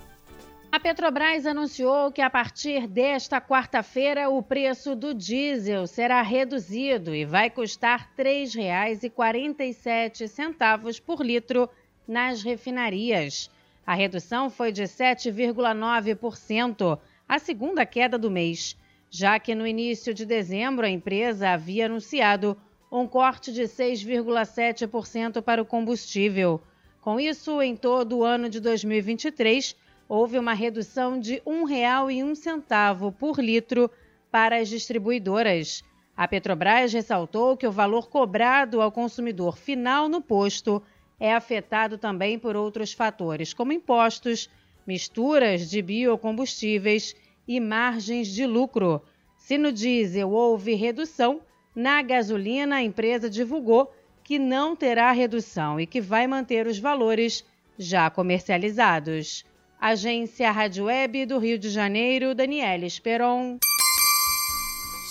A Petrobras anunciou que a partir desta quarta-feira o preço do diesel será reduzido e vai custar R$ 3,47 por litro nas refinarias. A redução foi de 7,9%, a segunda queda do mês, já que no início de dezembro a empresa havia anunciado um corte de 6,7% para o combustível. Com isso, em todo o ano de 2023, houve uma redução de R$ 1,01 por litro para as distribuidoras. A Petrobras ressaltou que o valor cobrado ao consumidor final no posto é afetado também por outros fatores, como impostos, misturas de biocombustíveis e margens de lucro. Se no diesel houve redução, na gasolina a empresa divulgou que não terá redução e que vai manter os valores já comercializados. Agência Rádio Web do Rio de Janeiro, Daniela Esperon.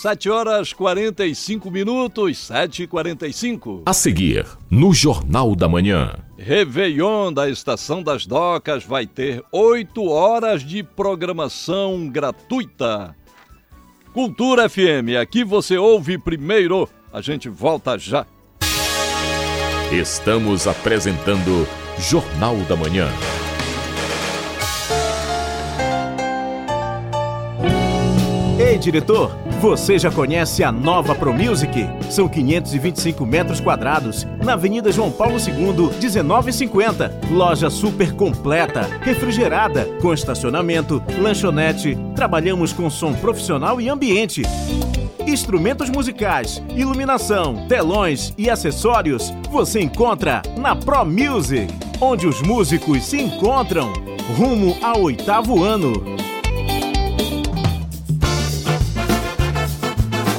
7 horas 45 minutos, 7 e 45 A seguir, no Jornal da Manhã. Réveillon da Estação das Docas vai ter 8 horas de programação gratuita. Cultura FM, aqui você ouve primeiro. A gente volta já. Estamos apresentando Jornal da Manhã. Ei, diretor, você já conhece a nova ProMusic? São 525 metros quadrados, na Avenida João Paulo II, 1950. Loja super completa, refrigerada, com estacionamento, lanchonete. Trabalhamos com som profissional e ambiente. Instrumentos musicais, iluminação, telões e acessórios você encontra na Pro Music, onde os músicos se encontram. Rumo ao oitavo ano.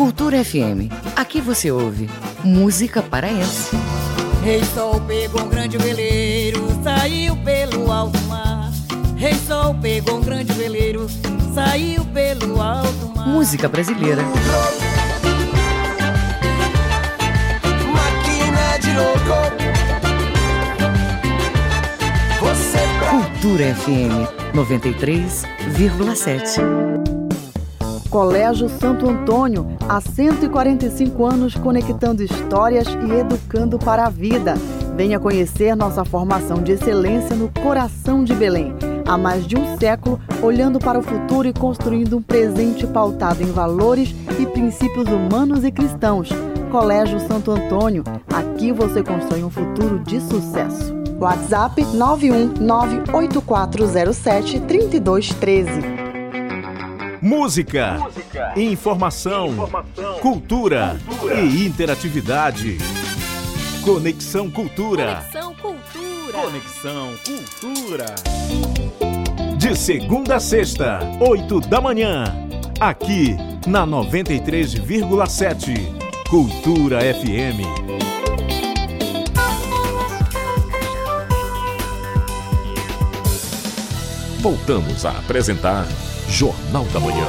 Cultura FM. Aqui você ouve música paraense. Rei Sol pegou um grande veleiro, saiu pelo alto mar. Rei Sol pegou um grande veleiro, saiu pelo alto mar. Música brasileira. Máquina de louco. Você Cultura FM 93,7. Colégio Santo Antônio, há 145 anos conectando histórias e educando para a vida. Venha conhecer nossa formação de excelência no coração de Belém. Há mais de um século, olhando para o futuro e construindo um presente pautado em valores e princípios humanos e cristãos. Colégio Santo Antônio, aqui você constrói um futuro de sucesso. WhatsApp 91984073213. Música, Música. Informação, Informação. Cultura. Cultura e interatividade. Conexão Cultura. Conexão Cultura. Conexão Cultura. De segunda a sexta, oito da manhã. Aqui na 93,7. Cultura FM. Voltamos a apresentar Jornal da Manhã.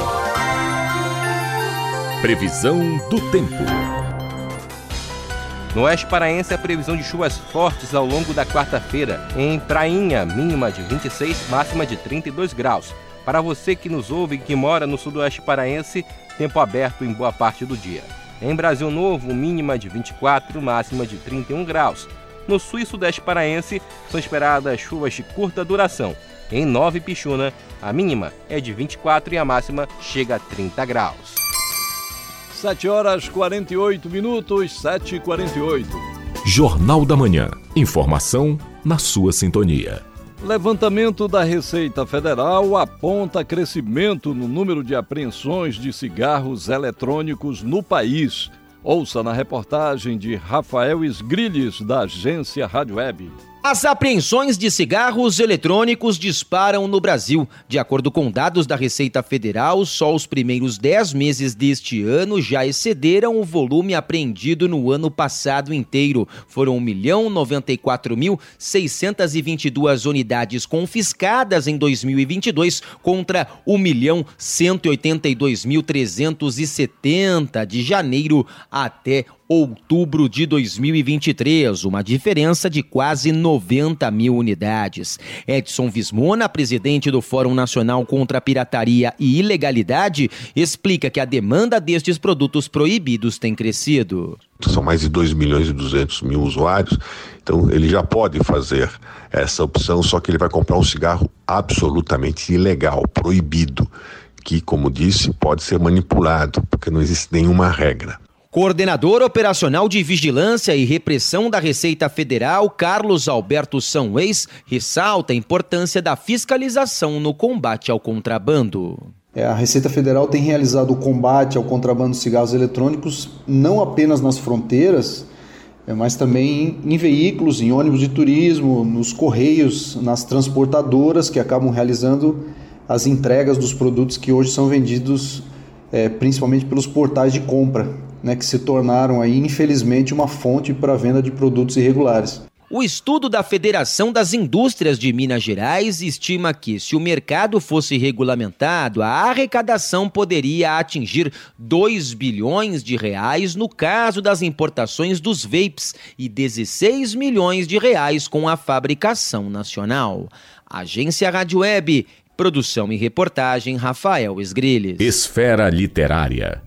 Previsão do tempo. No oeste paraense, a previsão de chuvas fortes ao longo da quarta-feira. Em Prainha, mínima de 26, máxima de 32 graus. Para você que nos ouve e que mora no sudoeste paraense, tempo aberto em boa parte do dia. Em Brasil Novo, mínima de 24, máxima de 31 graus. No sul e sudeste paraense, são esperadas chuvas de curta duração. Em Nova Pichuna, a mínima é de 24 e a máxima chega a 30 graus. 7 horas 48 minutos, 7 e 48. Jornal da Manhã. Informação na sua sintonia. Levantamento da Receita Federal aponta crescimento no número de apreensões de cigarros eletrônicos no país. Ouça na reportagem de Rafael Esgrilles, da agência Rádio Web. As apreensões de cigarros eletrônicos disparam no Brasil. De acordo com dados da Receita Federal, só os primeiros 10 meses deste ano já excederam o volume apreendido no ano passado inteiro. Foram 1.094.622 unidades confiscadas em 2022 contra 1.182.370 de janeiro até outubro de 2023, uma diferença de quase 90 mil unidades. Edson Vismona, presidente do Fórum Nacional contra a Pirataria e Ilegalidade, explica que a demanda destes produtos proibidos tem crescido. São mais de 2 milhões e 200 mil usuários, então ele já pode fazer essa opção, só que ele vai comprar um cigarro absolutamente ilegal, proibido, que, como disse, pode ser manipulado, porque não existe nenhuma regra. Coordenador Operacional de Vigilância e Repressão da Receita Federal, Carlos Alberto São ressalta a importância da fiscalização no combate ao contrabando. É, a Receita Federal tem realizado o combate ao contrabando de cigarros eletrônicos não apenas nas fronteiras, é, mas também em veículos, em ônibus de turismo, nos correios, nas transportadoras que acabam realizando as entregas dos produtos que hoje são vendidos é, principalmente pelos portais de compra né, que se tornaram aí, infelizmente, uma fonte para a venda de produtos irregulares. O estudo da Federação das Indústrias de Minas Gerais estima que, se o mercado fosse regulamentado, a arrecadação poderia atingir 2 bilhões de reais no caso das importações dos vapes e 16 milhões de reais com a fabricação nacional. Agência Rádio Web, produção e reportagem Rafael Esgrilles. Esfera Literária.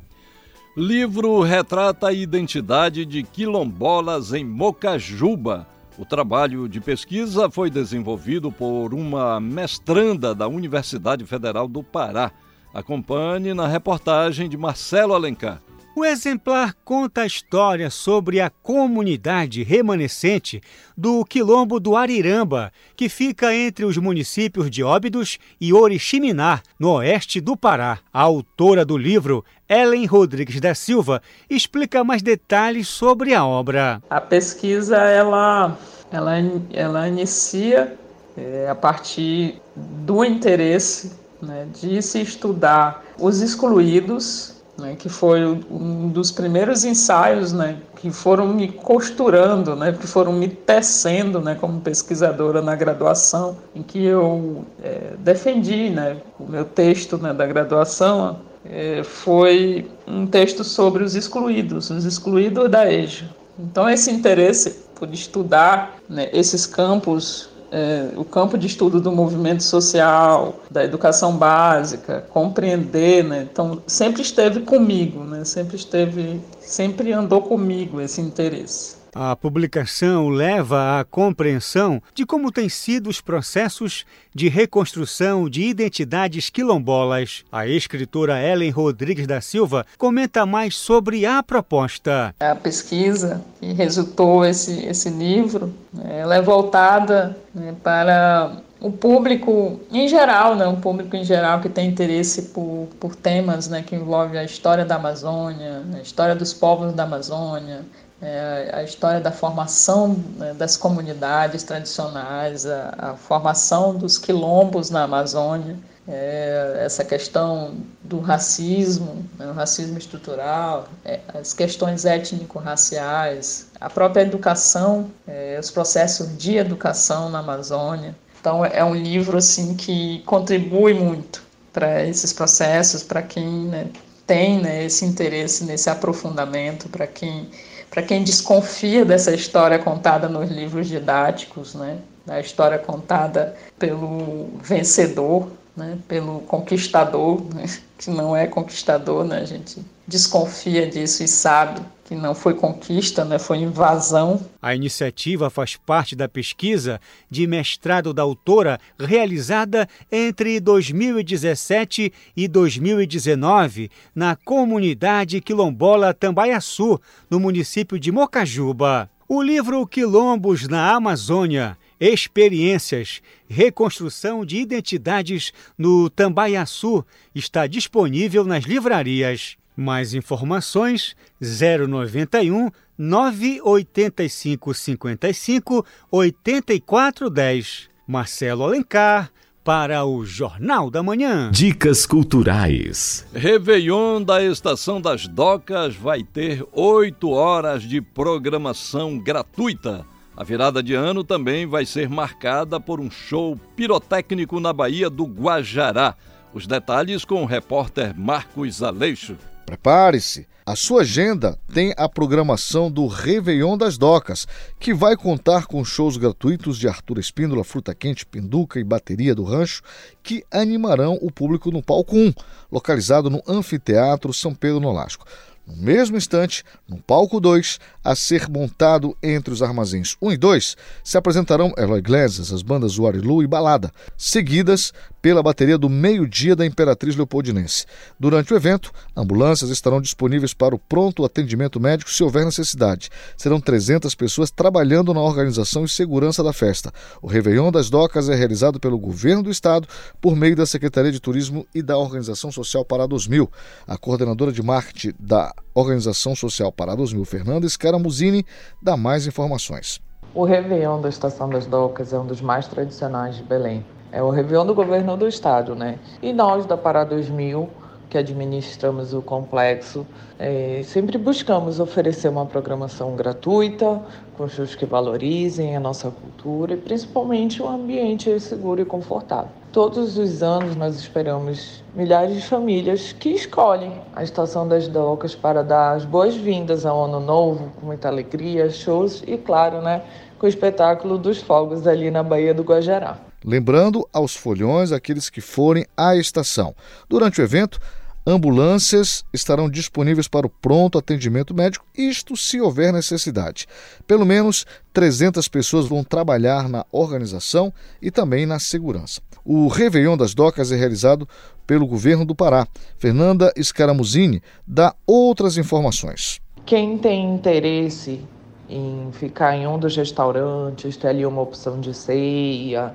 Livro retrata a identidade de quilombolas em Mocajuba. O trabalho de pesquisa foi desenvolvido por uma mestranda da Universidade Federal do Pará. Acompanhe na reportagem de Marcelo Alencar. O exemplar conta a história sobre a comunidade remanescente do Quilombo do Ariramba, que fica entre os municípios de Óbidos e Oriximiná, no oeste do Pará. A autora do livro, Ellen Rodrigues da Silva, explica mais detalhes sobre a obra. A pesquisa ela, ela, ela inicia é, a partir do interesse né, de se estudar os excluídos né, que foi um dos primeiros ensaios né, que foram me costurando, né, que foram me tecendo né, como pesquisadora na graduação, em que eu é, defendi né, o meu texto né, da graduação. É, foi um texto sobre os excluídos, os excluídos da EJA. Então, esse interesse por estudar né, esses campos é, o campo de estudo do movimento social, da educação básica, compreender, né? Então sempre esteve comigo, né? Sempre esteve, sempre andou comigo esse interesse. A publicação leva à compreensão de como têm sido os processos de reconstrução de identidades quilombolas. A escritora Ellen Rodrigues da Silva comenta mais sobre a proposta. A pesquisa que resultou esse, esse livro, né, ela é voltada né, para o público em geral, né, um público em geral que tem interesse por, por temas né, que envolvem a história da Amazônia, a história dos povos da Amazônia, é, a história da formação né, das comunidades tradicionais, a, a, formação dos quilombos na Amazônia, é, essa questão do racismo, né, o racismo estrutural, é, as questões étnico-raciais, a própria educação, é, os processos de educação na Amazônia. Então é um livro assim que contribui muito para esses processos, para quem né, tem né, esse interesse nesse aprofundamento, para quem para quem desconfia dessa história contada nos livros didáticos, né? A história contada pelo vencedor, né? Pelo conquistador, né? que não é conquistador, né? A gente desconfia disso e sabe que não foi conquista, né, foi invasão. A iniciativa faz parte da pesquisa de mestrado da autora realizada entre 2017 e 2019 na comunidade quilombola Tambaiaçu, no município de Mocajuba. O livro Quilombos na Amazônia Experiências, reconstrução de identidades no Tambaiaçu está disponível nas livrarias. Mais informações 091 985 55 8410. Marcelo Alencar para o Jornal da Manhã. Dicas culturais. Réveillon da Estação das Docas vai ter oito horas de programação gratuita. A virada de ano também vai ser marcada por um show pirotécnico na Baía do Guajará. Os detalhes com o repórter Marcos Aleixo. Prepare-se! A sua agenda tem a programação do Réveillon das Docas, que vai contar com shows gratuitos de Arthur Espíndola, Fruta Quente, Pinduca e Bateria do Rancho, que animarão o público no palco 1, localizado no Anfiteatro São Pedro Nolasco. No mesmo instante, no palco 2, a ser montado entre os armazéns 1 e 2, se apresentarão Eloy Iglesias, as bandas Warilu e Balada, seguidas pela bateria do meio-dia da Imperatriz Leopoldinense. Durante o evento, ambulâncias estarão disponíveis para o pronto atendimento médico se houver necessidade. Serão 300 pessoas trabalhando na organização e segurança da festa. O Réveillon das Docas é realizado pelo Governo do Estado por meio da Secretaria de Turismo e da Organização Social Pará 2000. A coordenadora de marketing da Organização Social Pará 2000, Fernanda Scaramuzini, dá mais informações. O Réveillon da Estação das Docas é um dos mais tradicionais de Belém. É o Réveillon do governo do estado, né? E nós da Pará 2000, que administramos o complexo, é, sempre buscamos oferecer uma programação gratuita, com shows que valorizem a nossa cultura e principalmente um ambiente seguro e confortável. Todos os anos nós esperamos milhares de famílias que escolhem a Estação das Docas para dar as boas-vindas ao Ano Novo, com muita alegria, shows e, claro, né, com o espetáculo dos fogos ali na Baía do Guajará. Lembrando aos folhões aqueles que forem à estação. Durante o evento, ambulâncias estarão disponíveis para o pronto atendimento médico, isto se houver necessidade. Pelo menos 300 pessoas vão trabalhar na organização e também na segurança. O Réveillon das Docas é realizado pelo governo do Pará. Fernanda Scaramuzini dá outras informações. Quem tem interesse em ficar em um dos restaurantes, ter ali uma opção de ceia,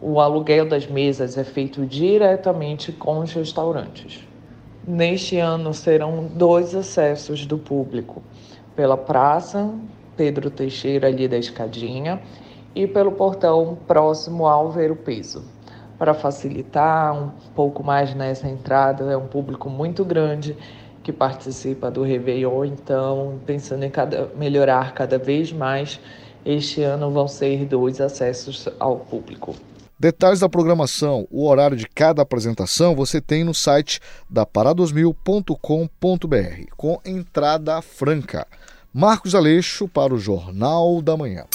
o aluguel das mesas é feito diretamente com os restaurantes. Neste ano serão dois acessos do público, pela Praça Pedro Teixeira ali da Escadinha e pelo portão próximo ao Ver o Peso. Para facilitar um pouco mais nessa entrada, é um público muito grande que participa do Réveillon, então pensando em cada, melhorar cada vez mais, este ano vão ser dois acessos ao público. Detalhes da programação, o horário de cada apresentação você tem no site da paradosmil.com.br, com entrada franca. Marcos Aleixo para o Jornal da Manhã.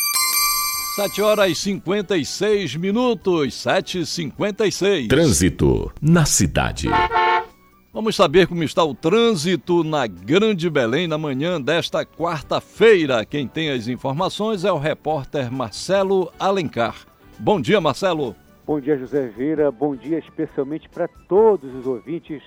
7 horas e 56 minutos, 7h56. Trânsito na cidade. Vamos saber como está o trânsito na Grande Belém na manhã desta quarta-feira. Quem tem as informações é o repórter Marcelo Alencar. Bom dia, Marcelo. Bom dia, José Vieira. Bom dia especialmente para todos os ouvintes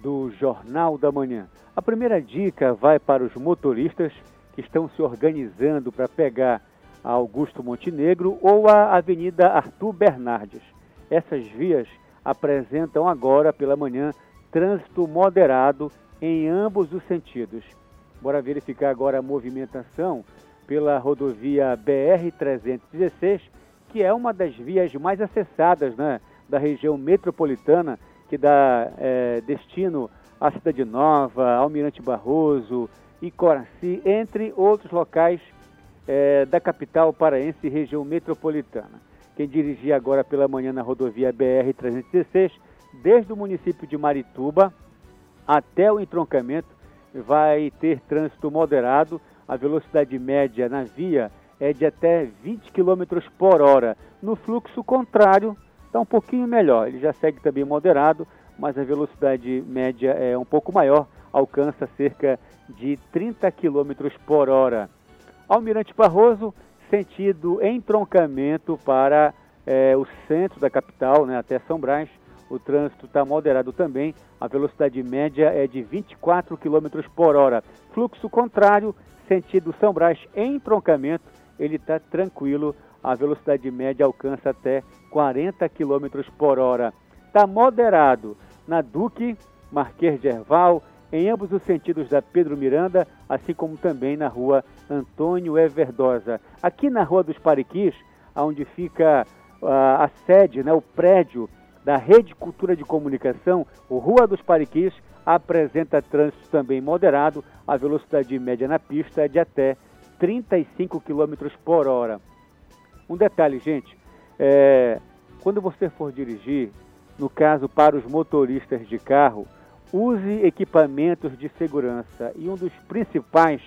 do Jornal da Manhã. A primeira dica vai para os motoristas que estão se organizando para pegar a Augusto Montenegro ou a Avenida Arthur Bernardes. Essas vias apresentam agora pela manhã trânsito moderado em ambos os sentidos. Bora verificar agora a movimentação pela rodovia BR-316 que é uma das vias mais acessadas né, da região metropolitana, que dá é, destino à Cidade Nova, Almirante Barroso, Icoraci, entre outros locais é, da capital paraense e região metropolitana. Quem dirigia agora pela manhã na rodovia BR-316, desde o município de Marituba até o entroncamento, vai ter trânsito moderado. A velocidade média na via é de até 20 km por hora. No fluxo contrário, está um pouquinho melhor. Ele já segue também moderado, mas a velocidade média é um pouco maior, alcança cerca de 30 km por hora. Almirante Barroso, sentido entroncamento para é, o centro da capital, né, até São Brás. O trânsito está moderado também. A velocidade média é de 24 km por hora. Fluxo contrário, sentido São Brás, entroncamento ele está tranquilo, a velocidade média alcança até 40 km por hora. Está moderado na Duque, Marquês de Erval, em ambos os sentidos da Pedro Miranda, assim como também na rua Antônio Everdosa. Aqui na Rua dos Pariquis, onde fica uh, a sede, né, o prédio da Rede Cultura de Comunicação, o Rua dos Pariquis apresenta trânsito também moderado, a velocidade média na pista é de até 35 km por hora. Um detalhe, gente, é, quando você for dirigir, no caso para os motoristas de carro, use equipamentos de segurança e um dos principais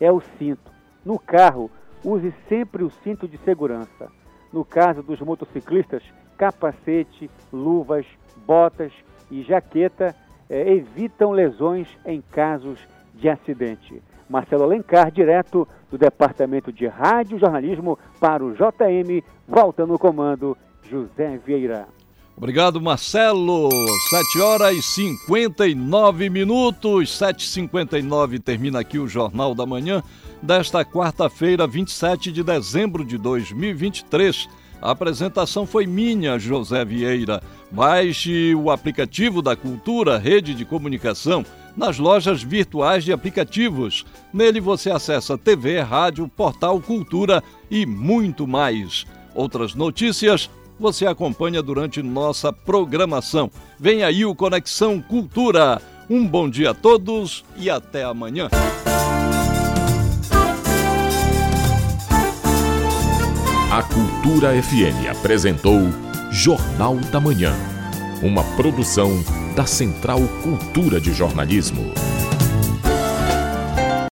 é o cinto. No carro, use sempre o cinto de segurança. No caso dos motociclistas, capacete, luvas, botas e jaqueta é, evitam lesões em casos de acidente. Marcelo Alencar, direto do Departamento de Rádio Jornalismo para o JM, volta no comando José Vieira. Obrigado, Marcelo. 7 horas e 59 minutos. 7h59 termina aqui o Jornal da Manhã desta quarta-feira, 27 de dezembro de 2023. A apresentação foi minha, José Vieira. Baixe o aplicativo da Cultura Rede de Comunicação nas lojas virtuais de aplicativos. Nele você acessa TV, rádio, portal Cultura e muito mais. Outras notícias você acompanha durante nossa programação. Vem aí o Conexão Cultura. Um bom dia a todos e até amanhã. A Cultura FM apresentou Jornal da Manhã, uma produção da Central Cultura de Jornalismo.